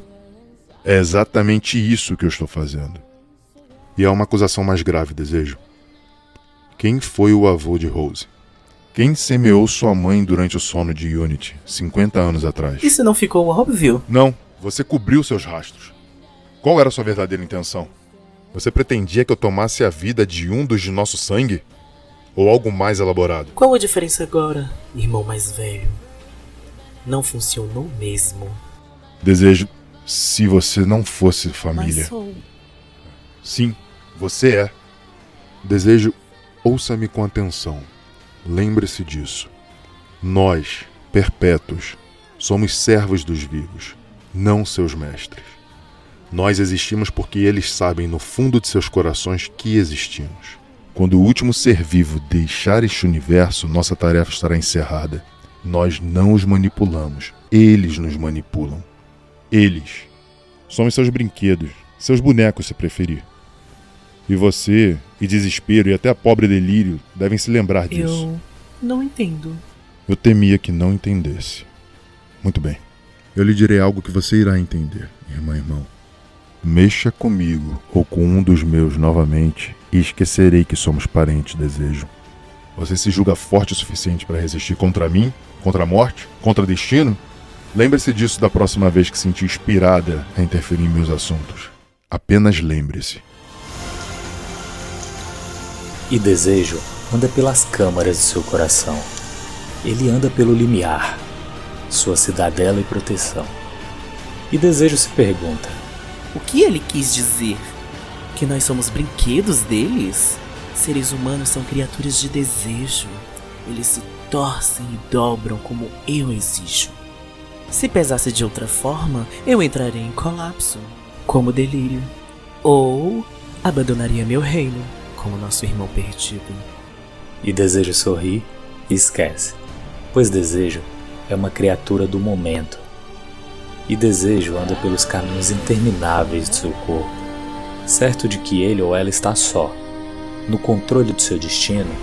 S22: É exatamente isso que eu estou fazendo. E há uma acusação mais grave, desejo. Quem foi o avô de Rose? Quem semeou sua mãe durante o sono de Unity, 50 anos atrás?
S26: Isso não ficou óbvio?
S22: Não, você cobriu seus rastros. Qual era a sua verdadeira intenção? Você pretendia que eu tomasse a vida de um dos de nosso sangue? Ou algo mais elaborado?
S26: Qual a diferença agora, irmão mais velho? Não funcionou mesmo.
S22: Desejo, se você não fosse família.
S26: Mas sou.
S22: Sim, você é. Desejo, ouça-me com atenção. Lembre-se disso. Nós, perpétuos, somos servos dos vivos, não seus mestres. Nós existimos porque eles sabem no fundo de seus corações que existimos. Quando o último ser vivo deixar este universo, nossa tarefa estará encerrada. Nós não os manipulamos, eles nos manipulam. Eles. Somos seus brinquedos, seus bonecos, se preferir. E você, e Desespero, e até a pobre Delírio devem se lembrar disso.
S26: Eu não entendo.
S22: Eu temia que não entendesse. Muito bem. Eu lhe direi algo que você irá entender, irmã e irmão. Mexa comigo ou com um dos meus novamente e esquecerei que somos parentes, desejo. Você se julga forte o suficiente para resistir contra mim, contra a morte, contra o destino? Lembre-se disso da próxima vez que sentir inspirada a interferir em meus assuntos. Apenas lembre-se.
S9: E desejo anda pelas câmaras de seu coração. Ele anda pelo limiar, sua cidadela e proteção. E desejo se pergunta:
S26: O que ele quis dizer? Que nós somos brinquedos deles? Seres humanos são criaturas de desejo. Eles se torcem e dobram como eu exijo. Se pesasse de outra forma, eu entraria em colapso, como delírio. Ou abandonaria meu reino, como nosso irmão perdido.
S9: E desejo sorrir esquece, pois desejo é uma criatura do momento. E desejo anda pelos caminhos intermináveis de seu corpo, certo de que ele ou ela está só, no controle de seu destino,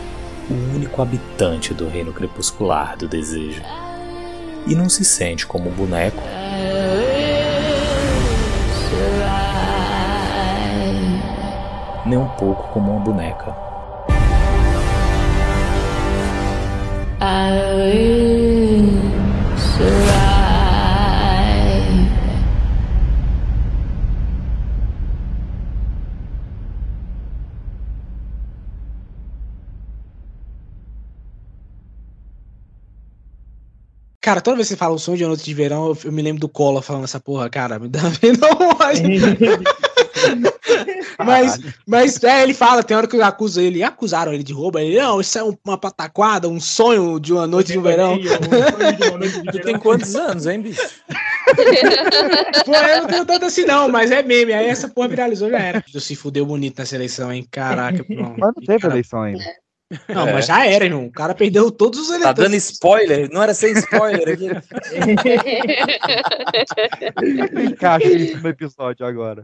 S9: o único habitante do reino crepuscular do desejo. E não se sente como um boneco, nem um pouco como uma boneca.
S8: Cara, toda vez que você fala o sonho de uma noite de verão, eu, eu me lembro do Cola falando essa porra, cara, me dá não mas, mas é, ele fala, tem hora que eu acuso ele, acusaram ele de roubo, ele, não, isso é um- uma pataquada, um sonho de uma noite de verão.
S1: Tu tem quantos anos, hein, bicho?
S8: Pô, eu não tenho tanto assim não, mas é meme, aí essa porra viralizou, já era. Tu se fudeu bonito na seleção, hein, caraca. Pronto.
S3: Mas não teve eleição ainda.
S8: Não, mas já era, irmão, o cara perdeu todos os
S1: Tá
S8: eleitores.
S1: dando spoiler? Não era sem spoiler aqui.
S3: Encaixa isso no episódio agora.